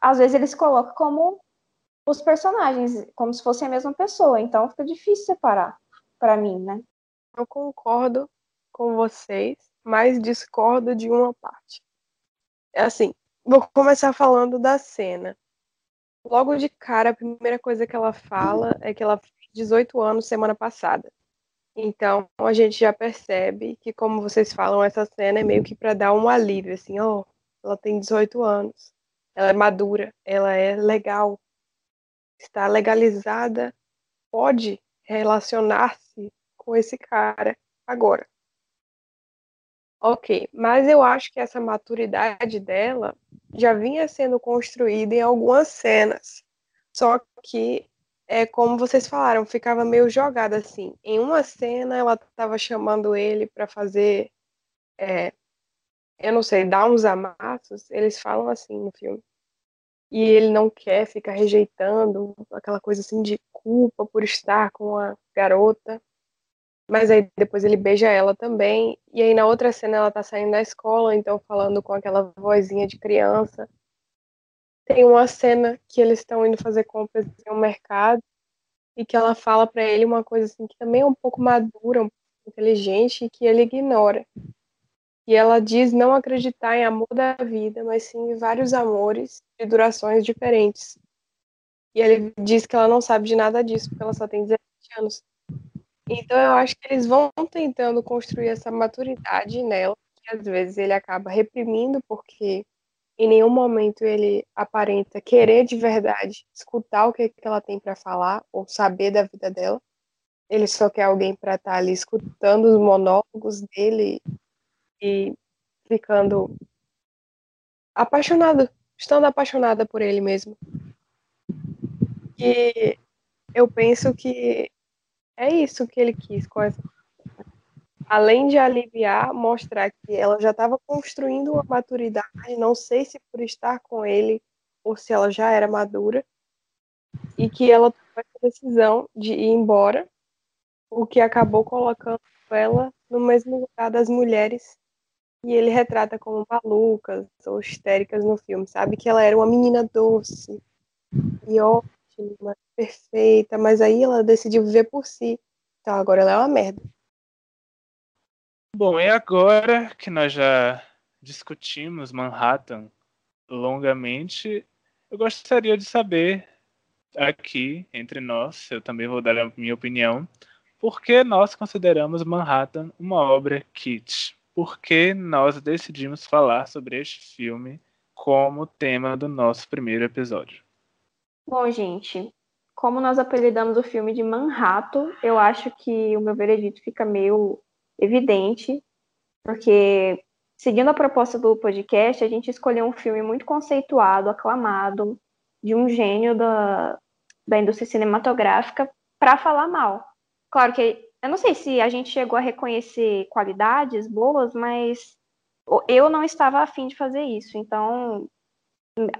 às vezes ele se coloca como os personagens, como se fossem a mesma pessoa, então fica difícil separar para mim, né? Eu concordo com vocês, mas discordo de uma parte. É assim, vou começar falando da cena. Logo de cara, a primeira coisa que ela fala é que ela fez 18 anos semana passada. Então, a gente já percebe que, como vocês falam, essa cena é meio que para dar um alívio, assim, ó, oh, ela tem 18 anos, ela é madura, ela é legal, está legalizada, pode relacionar-se com esse cara agora. Ok, mas eu acho que essa maturidade dela já vinha sendo construída em algumas cenas. Só que, é como vocês falaram, ficava meio jogada assim. Em uma cena, ela estava chamando ele para fazer, é, eu não sei, dar uns amassos. Eles falam assim no filme. E ele não quer, fica rejeitando aquela coisa assim de culpa por estar com a garota. Mas aí depois ele beija ela também. E aí na outra cena ela tá saindo da escola, então falando com aquela vozinha de criança. Tem uma cena que eles estão indo fazer compras em um mercado. e que ela fala para ele uma coisa assim que também é um pouco madura, um pouco inteligente e que ele ignora. E ela diz não acreditar em amor da vida, mas sim em vários amores de durações diferentes. E ele diz que ela não sabe de nada disso, porque ela só tem 17 anos. Então eu acho que eles vão tentando construir essa maturidade nela, que às vezes ele acaba reprimindo, porque em nenhum momento ele aparenta querer de verdade escutar o que, que ela tem para falar ou saber da vida dela. Ele só quer alguém para estar tá ali escutando os monólogos dele e ficando apaixonado, estando apaixonada por ele mesmo. E eu penso que é isso que ele quis com essa além de aliviar, mostrar que ela já estava construindo uma maturidade, não sei se por estar com ele ou se ela já era madura, e que ela tomou essa decisão de ir embora, o que acabou colocando ela no mesmo lugar das mulheres e ele retrata como malucas ou histéricas no filme, sabe? Que ela era uma menina doce e ótima, perfeita, mas aí ela decidiu viver por si. Então agora ela é uma merda. Bom, e agora que nós já discutimos Manhattan longamente, eu gostaria de saber aqui entre nós, eu também vou dar a minha opinião, por que nós consideramos Manhattan uma obra kitsch? Por que nós decidimos falar sobre este filme como tema do nosso primeiro episódio? Bom, gente, como nós apelidamos o filme de Manhattan, eu acho que o meu veredito fica meio evidente, porque seguindo a proposta do podcast, a gente escolheu um filme muito conceituado, aclamado, de um gênio da, da indústria cinematográfica para falar mal. Claro que eu não sei se a gente chegou a reconhecer qualidades boas, mas eu não estava afim de fazer isso. Então,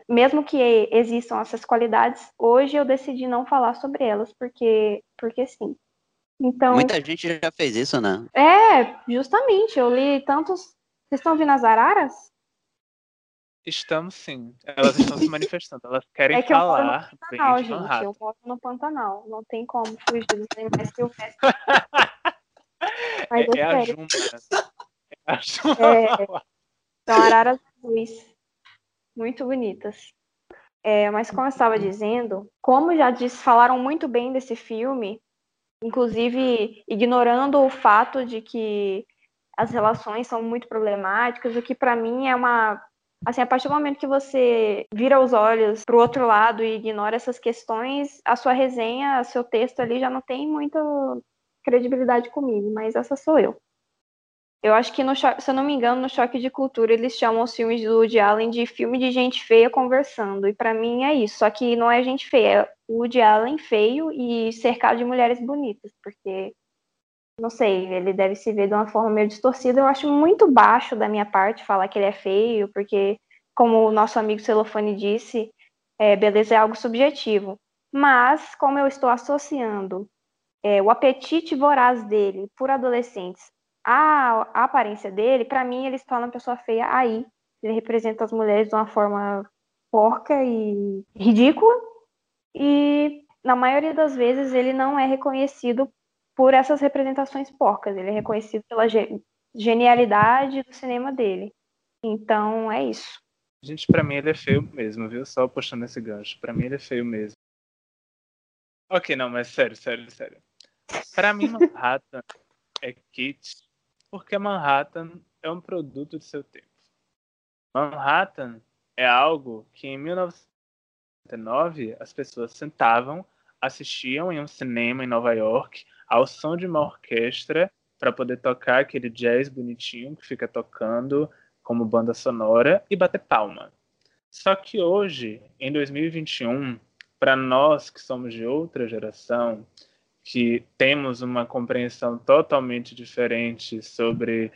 mesmo que existam essas qualidades, hoje eu decidi não falar sobre elas, porque, porque sim. Então, Muita gente já fez isso, né? É, justamente. Eu li tantos. Vocês estão ouvindo as araras? Estamos sim. Elas estão se manifestando. Elas querem é que falar. Eu moro no Pantanal, gente. Eu moro no Pantanal. Não tem como fugir dos animais que eu peço. Mas é, é a Juma. É a Juma. É, são araras azuis. Muito bonitas. É, mas como eu estava dizendo, como já disse, falaram muito bem desse filme, inclusive ignorando o fato de que as relações são muito problemáticas, o que para mim é uma assim, a partir do momento que você vira os olhos para o outro lado e ignora essas questões, a sua resenha, seu texto ali já não tem muita credibilidade comigo, mas essa sou eu. Eu acho que, se eu não me engano, no Choque de Cultura, eles chamam os filmes do Woody Allen de filme de gente feia conversando. E para mim é isso. Só que não é gente feia, é o Woody Allen feio e cercado de mulheres bonitas. Porque, não sei, ele deve se ver de uma forma meio distorcida. Eu acho muito baixo da minha parte falar que ele é feio, porque, como o nosso amigo Celofane disse, é, beleza é algo subjetivo. Mas, como eu estou associando é, o apetite voraz dele por adolescentes a, a aparência dele, para mim, ele torna uma pessoa feia aí. Ele representa as mulheres de uma forma porca e ridícula. E na maioria das vezes ele não é reconhecido por essas representações porcas. Ele é reconhecido pela ge genialidade do cinema dele. Então é isso. Gente, para mim ele é feio mesmo, viu? Só puxando esse gancho. Para mim ele é feio mesmo. Ok, não, mas sério, sério, sério. Para mim Manhattan é kit porque Manhattan é um produto de seu tempo. Manhattan é algo que em 1999 as pessoas sentavam, assistiam em um cinema em Nova York ao som de uma orquestra para poder tocar aquele jazz bonitinho que fica tocando como banda sonora e bater palma. Só que hoje, em 2021, para nós que somos de outra geração, que temos uma compreensão totalmente diferente sobre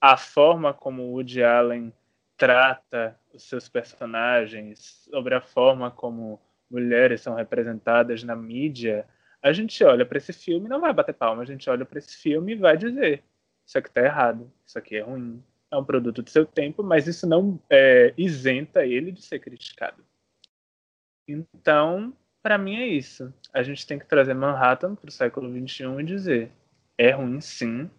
a forma como Woody Allen trata os seus personagens, sobre a forma como mulheres são representadas na mídia, a gente olha para esse filme não vai bater palma, a gente olha para esse filme e vai dizer: isso aqui está errado, isso aqui é ruim, é um produto do seu tempo, mas isso não é, isenta ele de ser criticado. Então, Pra mim é isso. A gente tem que trazer Manhattan pro século XXI e dizer: é ruim sim,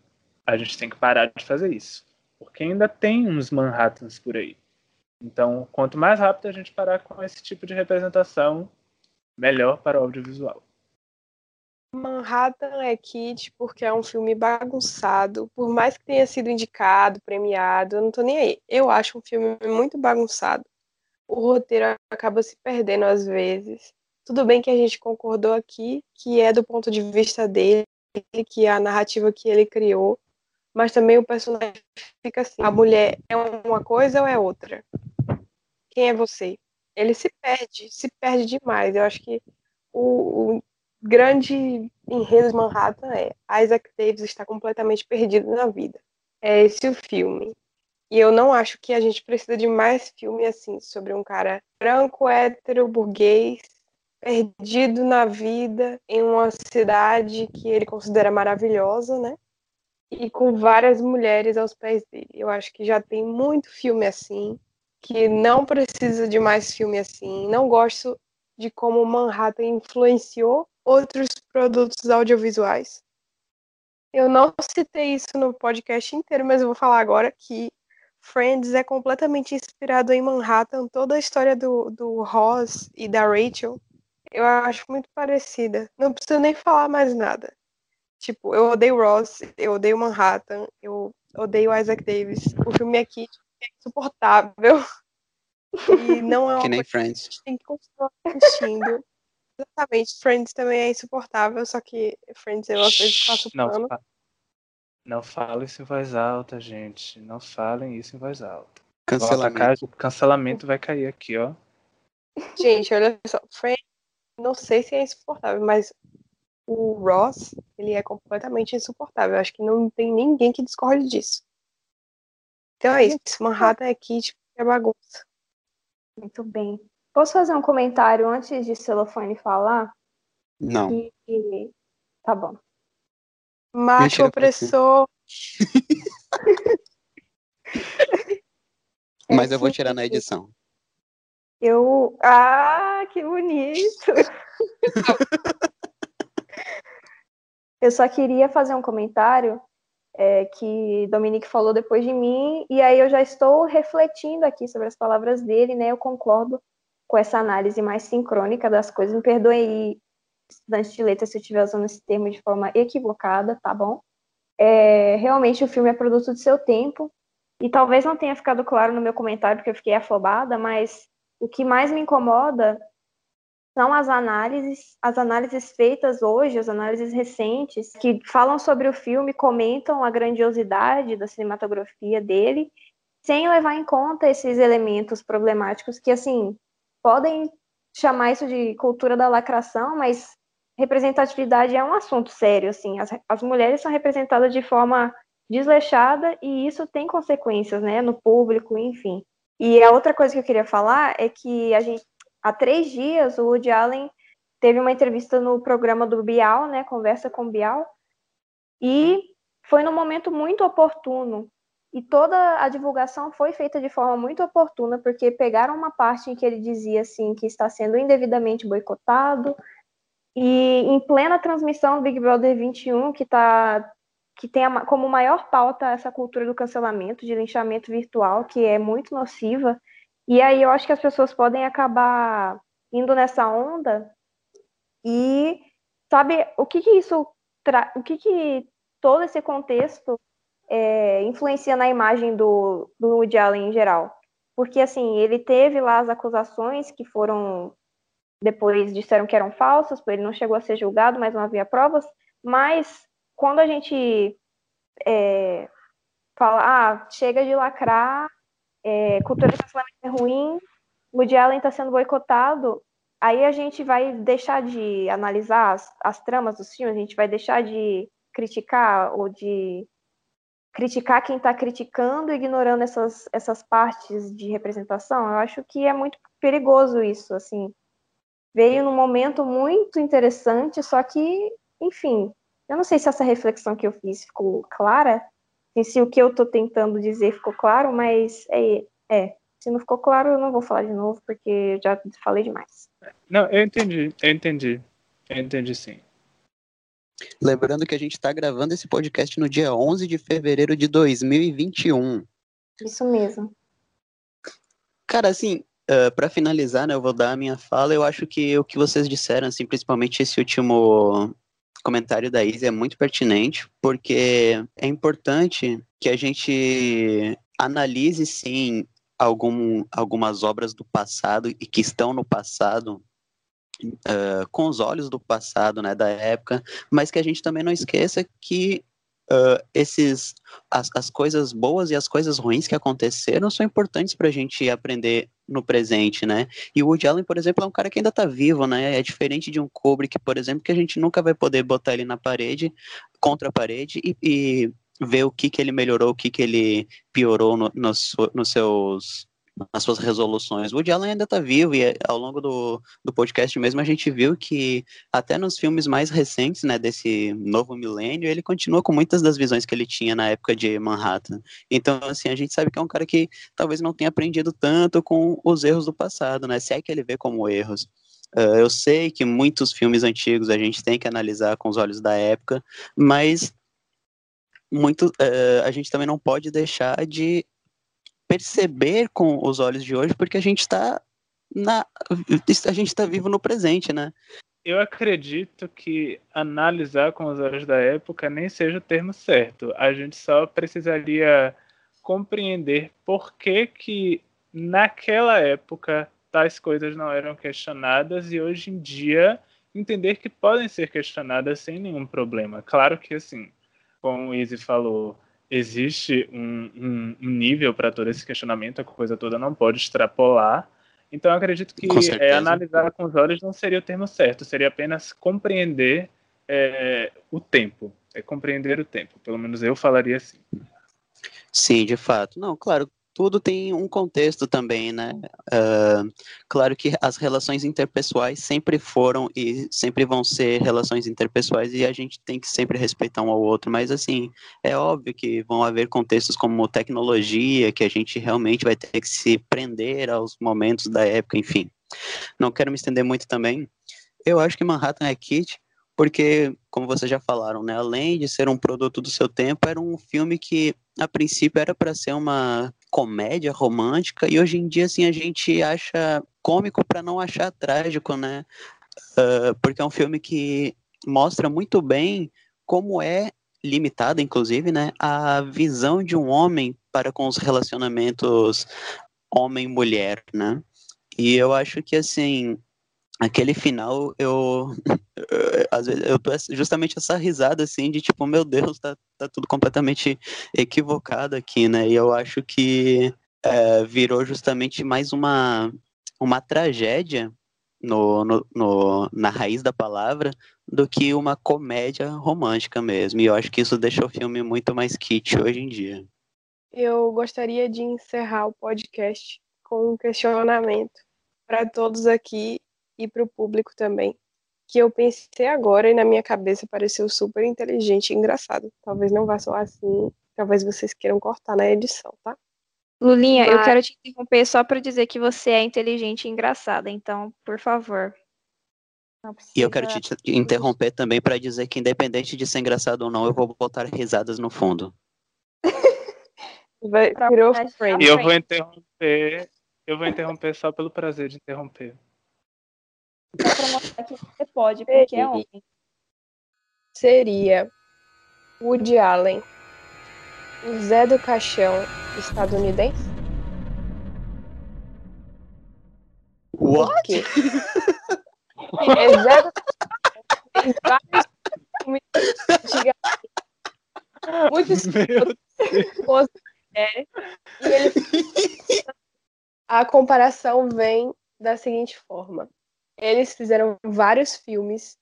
a gente tem que parar de fazer isso. Porque ainda tem uns Manhattans por aí. Então, quanto mais rápido a gente parar com esse tipo de representação, melhor para o audiovisual. Manhattan é Kid porque é um filme bagunçado. Por mais que tenha sido indicado, premiado, eu não tô nem aí. Eu acho um filme muito bagunçado. O roteiro acaba se perdendo às vezes. Tudo bem que a gente concordou aqui que é do ponto de vista dele, que é a narrativa que ele criou, mas também o personagem fica assim: a mulher é uma coisa ou é outra? Quem é você? Ele se perde, se perde demais. Eu acho que o, o grande enredo de Manhattan é Isaac Davis está completamente perdido na vida. É esse o filme. E eu não acho que a gente precisa de mais filme assim, sobre um cara branco, hétero, burguês, perdido na vida, em uma cidade que ele considera maravilhosa, né? E com várias mulheres aos pés dele. Eu acho que já tem muito filme assim, que não precisa de mais filme assim. Não gosto de como Manhattan influenciou outros produtos audiovisuais. Eu não citei isso no podcast inteiro, mas eu vou falar agora que Friends é completamente inspirado em Manhattan. Toda a história do, do Ross e da Rachel eu acho muito parecida. Não preciso nem falar mais nada. Tipo, eu odeio Ross, eu odeio Manhattan, eu odeio Isaac Davis. O filme aqui é insuportável. E não é uma Que nem Friends. que a gente tem que continuar assistindo. Exatamente, Friends também é insuportável, só que Friends eu às vezes passo Não, pano. fa- não fale isso em voz alta, gente. Não falem isso em voz alta. Cancelamento. o cancelamento vai cair aqui, ó. Gente, olha só, Friends, não sei se é insuportável, mas o Ross, ele é completamente insuportável. Eu acho que não tem ninguém que discorde disso. Então é isso, Manhattan é kit, é bagunça. Muito bem. Posso fazer um comentário antes de Celofane falar? Não. Que- Tá bom. Macho opressor, Mas eu vou sim, tirar na edição. Eu. Ah, que bonito! Eu só queria fazer um comentário é, que Dominique falou depois de mim, e aí eu já estou refletindo aqui sobre as palavras dele, né? Eu concordo com essa análise mais sincrônica das coisas. Me perdoe aí, estudante de letras, se eu estiver usando esse termo de forma equivocada, tá bom? É, realmente o filme é produto do seu tempo, e talvez não tenha ficado claro no meu comentário, porque eu fiquei afobada, mas o que mais me incomoda são as análises, as análises feitas hoje, as análises recentes, que falam sobre o filme, comentam a grandiosidade da cinematografia dele, sem levar em conta esses elementos problemáticos que, assim, podem chamar isso de cultura da lacração, mas representatividade é um assunto sério, assim, as, as mulheres são representadas de forma desleixada e isso tem consequências, né, no público, enfim. E a outra coisa que eu queria falar é que a gente há três dias o Woody Allen teve uma entrevista no programa do Bial, né, Conversa com Bial, e foi num momento muito oportuno. E toda a divulgação foi feita de forma muito oportuna, porque pegaram uma parte em que ele dizia assim que está sendo indevidamente boicotado, e em plena transmissão do Big Brother 21, que tá que tem como maior pauta essa cultura do cancelamento, de linchamento virtual, que é muito nociva, e aí eu acho que as pessoas podem acabar indo nessa onda e sabe o que que isso o que que todo esse contexto é, influencia na imagem do, do Woody Allen em geral? Porque assim, ele teve lá as acusações que foram depois disseram que eram falsas, ele não chegou a ser julgado, mas não havia provas, mas quando a gente é, fala, ah, chega de lacrar, é, cultura de cancelamento é ruim, Woody Allen está sendo boicotado, aí a gente vai deixar de analisar as, as tramas dos filmes, a gente vai deixar de criticar ou de criticar quem está criticando, ignorando essas, essas partes de representação. Eu acho que é muito perigoso isso, assim. Veio num momento muito interessante, só que, enfim, eu não sei se essa reflexão que eu fiz ficou clara, e se o que eu estou tentando dizer ficou claro, mas é, é. Se não ficou claro, eu não vou falar de novo, porque já falei demais. Não, eu entendi, eu entendi. Eu entendi sim. Lembrando que a gente está gravando esse podcast no dia 11 de fevereiro de 2021. Isso mesmo. Cara, assim, para finalizar, né, eu vou dar a minha fala. Eu acho que o que vocês disseram, assim, principalmente esse último comentário da Isa é muito pertinente, porque é importante que a gente analise, sim, algum, algumas obras do passado e que estão no passado, uh, com os olhos do passado, né, da época, mas que a gente também não esqueça que uh, esses, as, as coisas boas e as coisas ruins que aconteceram são importantes para a gente aprender no presente, né? E o Woody Allen, por exemplo, é um cara que ainda está vivo, né? É diferente de um Kubrick, por exemplo, que a gente nunca vai poder botar ele na parede, contra a parede e, e ver o que que ele melhorou, o que que ele piorou no, nos, nos seus nas suas resoluções. O Woody Allen ainda está vivo e ao longo do, do podcast mesmo a gente viu que até nos filmes mais recentes, né, desse novo milênio, ele continua com muitas das visões que ele tinha na época de Manhattan. Então, assim, a gente sabe que é um cara que talvez não tenha aprendido tanto com os erros do passado, né, se é que ele vê como erros. Uh, eu sei que muitos filmes antigos a gente tem que analisar com os olhos da época, mas muito, uh, a gente também não pode deixar de perceber com os olhos de hoje, porque a gente está na a gente está vivo no presente, né? Eu acredito que analisar com os olhos da época nem seja o termo certo. A gente só precisaria compreender por que que naquela época tais coisas não eram questionadas e hoje em dia entender que podem ser questionadas sem nenhum problema. Claro que assim, como o Izzy falou, existe um, um, nível para todo esse questionamento, a coisa toda não pode extrapolar. Então, acredito que é, analisar com os olhos não seria o termo certo, seria apenas compreender é, o tempo. É compreender o tempo. Pelo menos eu falaria assim. Sim, de fato. Não, claro, tudo tem um contexto também, né? Uh, claro que as relações interpessoais sempre foram e sempre vão ser relações interpessoais e a gente tem que sempre respeitar um ao outro, mas assim, é óbvio que vão haver contextos como tecnologia, que a gente realmente vai ter que se prender aos momentos da época, enfim. Não quero me estender muito também. Eu acho que Manhattan é Kit porque, como vocês já falaram, né, além de ser um produto do seu tempo, era um filme que, a princípio, era para ser uma comédia romântica, e hoje em dia, assim, a gente acha cômico para não achar trágico, né? Uh, porque é um filme que mostra muito bem como é limitada, inclusive, né, a visão de um homem para com os relacionamentos homem-mulher, né? E eu acho que, assim, aquele final, eu, às vezes, eu tô justamente essa risada, assim, de tipo, meu Deus, tá, tá tudo completamente equivocado aqui, né? E eu acho que é, virou justamente mais uma, uma tragédia no, no, no, na raiz da palavra do que uma comédia romântica mesmo. E eu acho que isso deixa o filme muito mais kit hoje em dia. Eu gostaria de encerrar o podcast com um questionamento para todos aqui e para o público também, que eu pensei agora e na minha cabeça pareceu super inteligente e engraçado. Talvez não vá soar assim, talvez vocês queiram cortar na edição, tá? Lulinha, Mas... eu quero te interromper só para dizer que você é inteligente e engraçada, então, por favor. Precisa... E eu quero te interromper também para dizer que, independente de ser engraçado ou não, eu vou botar risadas no fundo. Vai, virou E eu vou interromper. Eu vou interromper só pelo prazer de interromper. Só pra mostrar que você pode, porque é homem. Seria Woody Allen, o Zé do Caixão estadunidense? What? É Zé do Caixão. vários filmes Muitos Meu é, e ele... A comparação vem da seguinte forma. Eles fizeram vários filmes.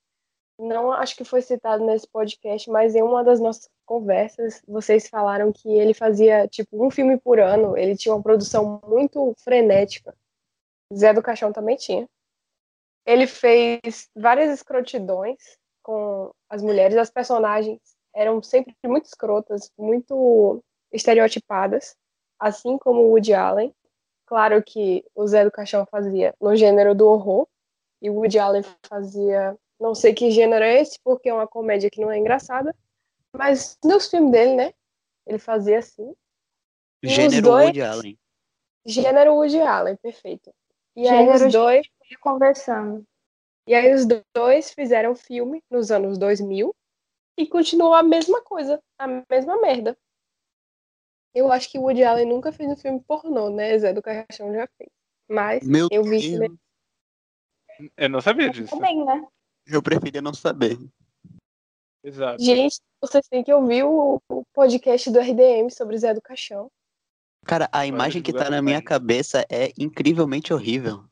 Não acho que foi citado nesse podcast, mas em uma das nossas conversas, vocês falaram que ele fazia tipo um filme por ano. Ele tinha uma produção muito frenética. Zé do Caixão também tinha. Ele fez várias escrotidões com as mulheres. As personagens eram sempre muito escrotas, muito estereotipadas, assim como o Woody Allen. Claro que o Zé do Caixão fazia no gênero do horror e o Woody Allen fazia não sei que gênero é esse, porque é uma comédia que não é engraçada, mas nos filmes dele, né? Ele fazia assim. E Gênero dois- Woody Allen. Gênero Woody Allen, perfeito. E aí Gênero os dois, Conversando. e aí os dois fizeram filme nos anos 2000 e continuou a mesma coisa, a mesma merda. Eu acho que o Woody Allen nunca fez um filme pornô, né? Zé do Caixão já fez. Mas Meu eu vi Deus. Eu não sabia disso. Também, né? Eu preferia não saber. Exato. Gente, vocês têm que ouvir o, o podcast do RDM sobre Zé do Caixão. Cara, a imagem que tá na minha cabeça é incrivelmente horrível.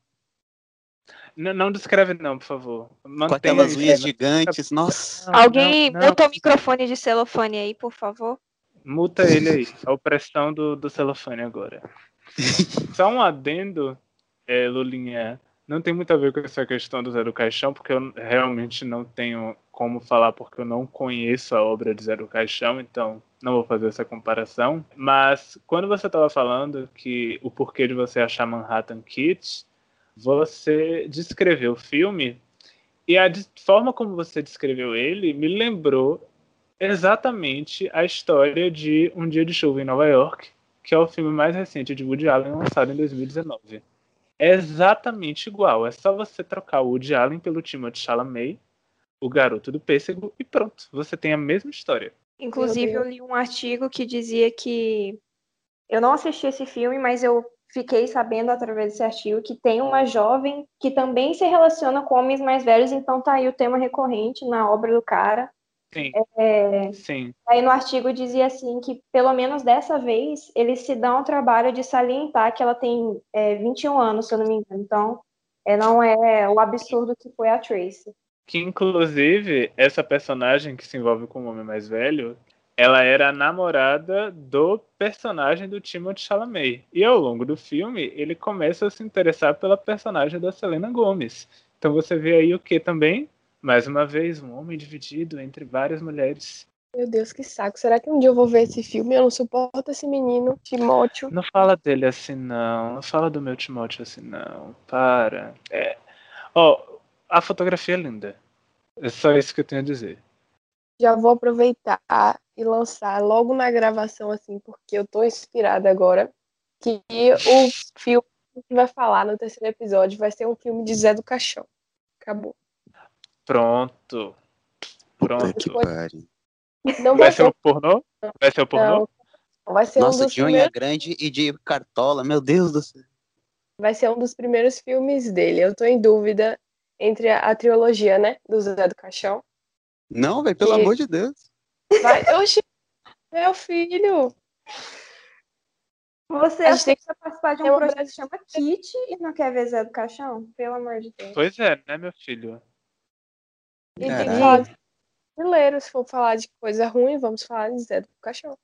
Não, não descreve não, por favor. Com Mantenha aquelas isso, unhas gigantes, nossa. Não, Alguém não. bota o microfone de celofane aí, por favor. Muta ele aí. A opressão do, do celofane agora. Só um adendo, é, Lulinha. Não tem muito a ver com essa questão do Zé do Caixão, porque eu realmente não tenho como falar, porque eu não conheço a obra de Zé do Caixão, então não vou fazer essa comparação. Mas quando você estava falando que o porquê de você achar Manhattan Kitsch, você descreveu o filme e a forma como você descreveu ele me lembrou exatamente a história de Um Dia de Chuva em Nova York, que é o filme mais recente de Woody Allen lançado em 2019. É exatamente igual, é só você trocar o Woody Allen pelo Timothée Chalamet, o garoto do pêssego, e pronto, você tem a mesma história. Inclusive, eu li um artigo que dizia que eu não assisti esse filme, mas eu fiquei sabendo através desse artigo que tem uma jovem que também se relaciona com homens mais velhos, então tá aí o tema recorrente na obra do cara. Sim, É, sim. Aí no artigo dizia assim que, pelo menos dessa vez, eles se dão ao trabalho de salientar que ela tem é, 21 anos, se eu não me engano. Então, é, não é o absurdo que foi a Tracy. Que inclusive essa personagem que se envolve com o homem mais velho, ela era a namorada do personagem do Timothée Chalamet. E ao longo do filme, ele começa a se interessar pela personagem da Selena Gomez. Então você vê aí o que também? Mais uma vez, um homem dividido entre várias mulheres. Meu Deus, que saco. Será que um dia eu vou ver esse filme? Eu não suporto esse menino, Timóteo. Não fala dele assim, não. Não fala do meu Timóteo assim, não. Para. É. Ó, a fotografia é linda. É só isso que eu tenho a dizer. Já vou aproveitar e lançar logo na gravação, assim, porque eu tô inspirada agora, que o filme que vai falar no terceiro episódio vai ser um filme de Zé do Caixão. Acabou. Pronto. Puta que Pronto. pariu. Não Vai vai ser o pornô? Vai ser o pornô? não, vai ser um Nossa, dos de unha grande e de cartola, meu Deus do céu. vai ser um dos primeiros filmes dele. Eu tô em dúvida entre a, a trilogia, né, do Zé do Caixão. Não, velho, pelo Que- amor de Deus. Vai, oxi, meu filho. Você A gente tem participar de um projeto que chama Kit e não quer ver Zé do Caixão? Pelo amor de Deus. Pois é, né, meu filho? E tem que falar de brasileiro. Se for falar de coisa ruim, vamos falar de Zé do Caixão.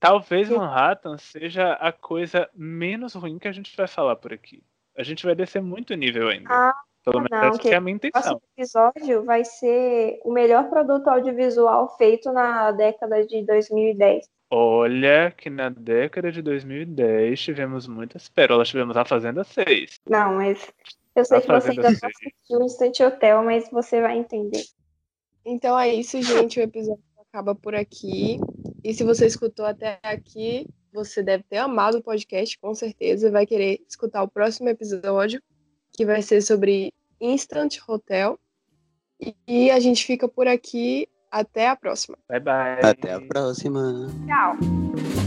Talvez Sim. Manhattan seja a coisa menos ruim que a gente vai falar por aqui. A gente vai descer muito nível ainda. Ah, Pelo menos não, essa que- é a minha O intenção. próximo episódio vai ser o melhor produto audiovisual feito na década de 2010. Olha que na década de 2010 tivemos muitas pérolas. Tivemos a Fazenda 6. Não, mas eu sei que você ainda não assistiu Instant Hotel, mas você vai entender. Então é isso, gente. O episódio acaba por aqui. E se você escutou até aqui, você deve ter amado o podcast, com certeza. Vai querer escutar o próximo episódio, que vai ser sobre Instant Hotel. E a gente fica por aqui. Até a próxima. Bye bye. Até a próxima. Tchau.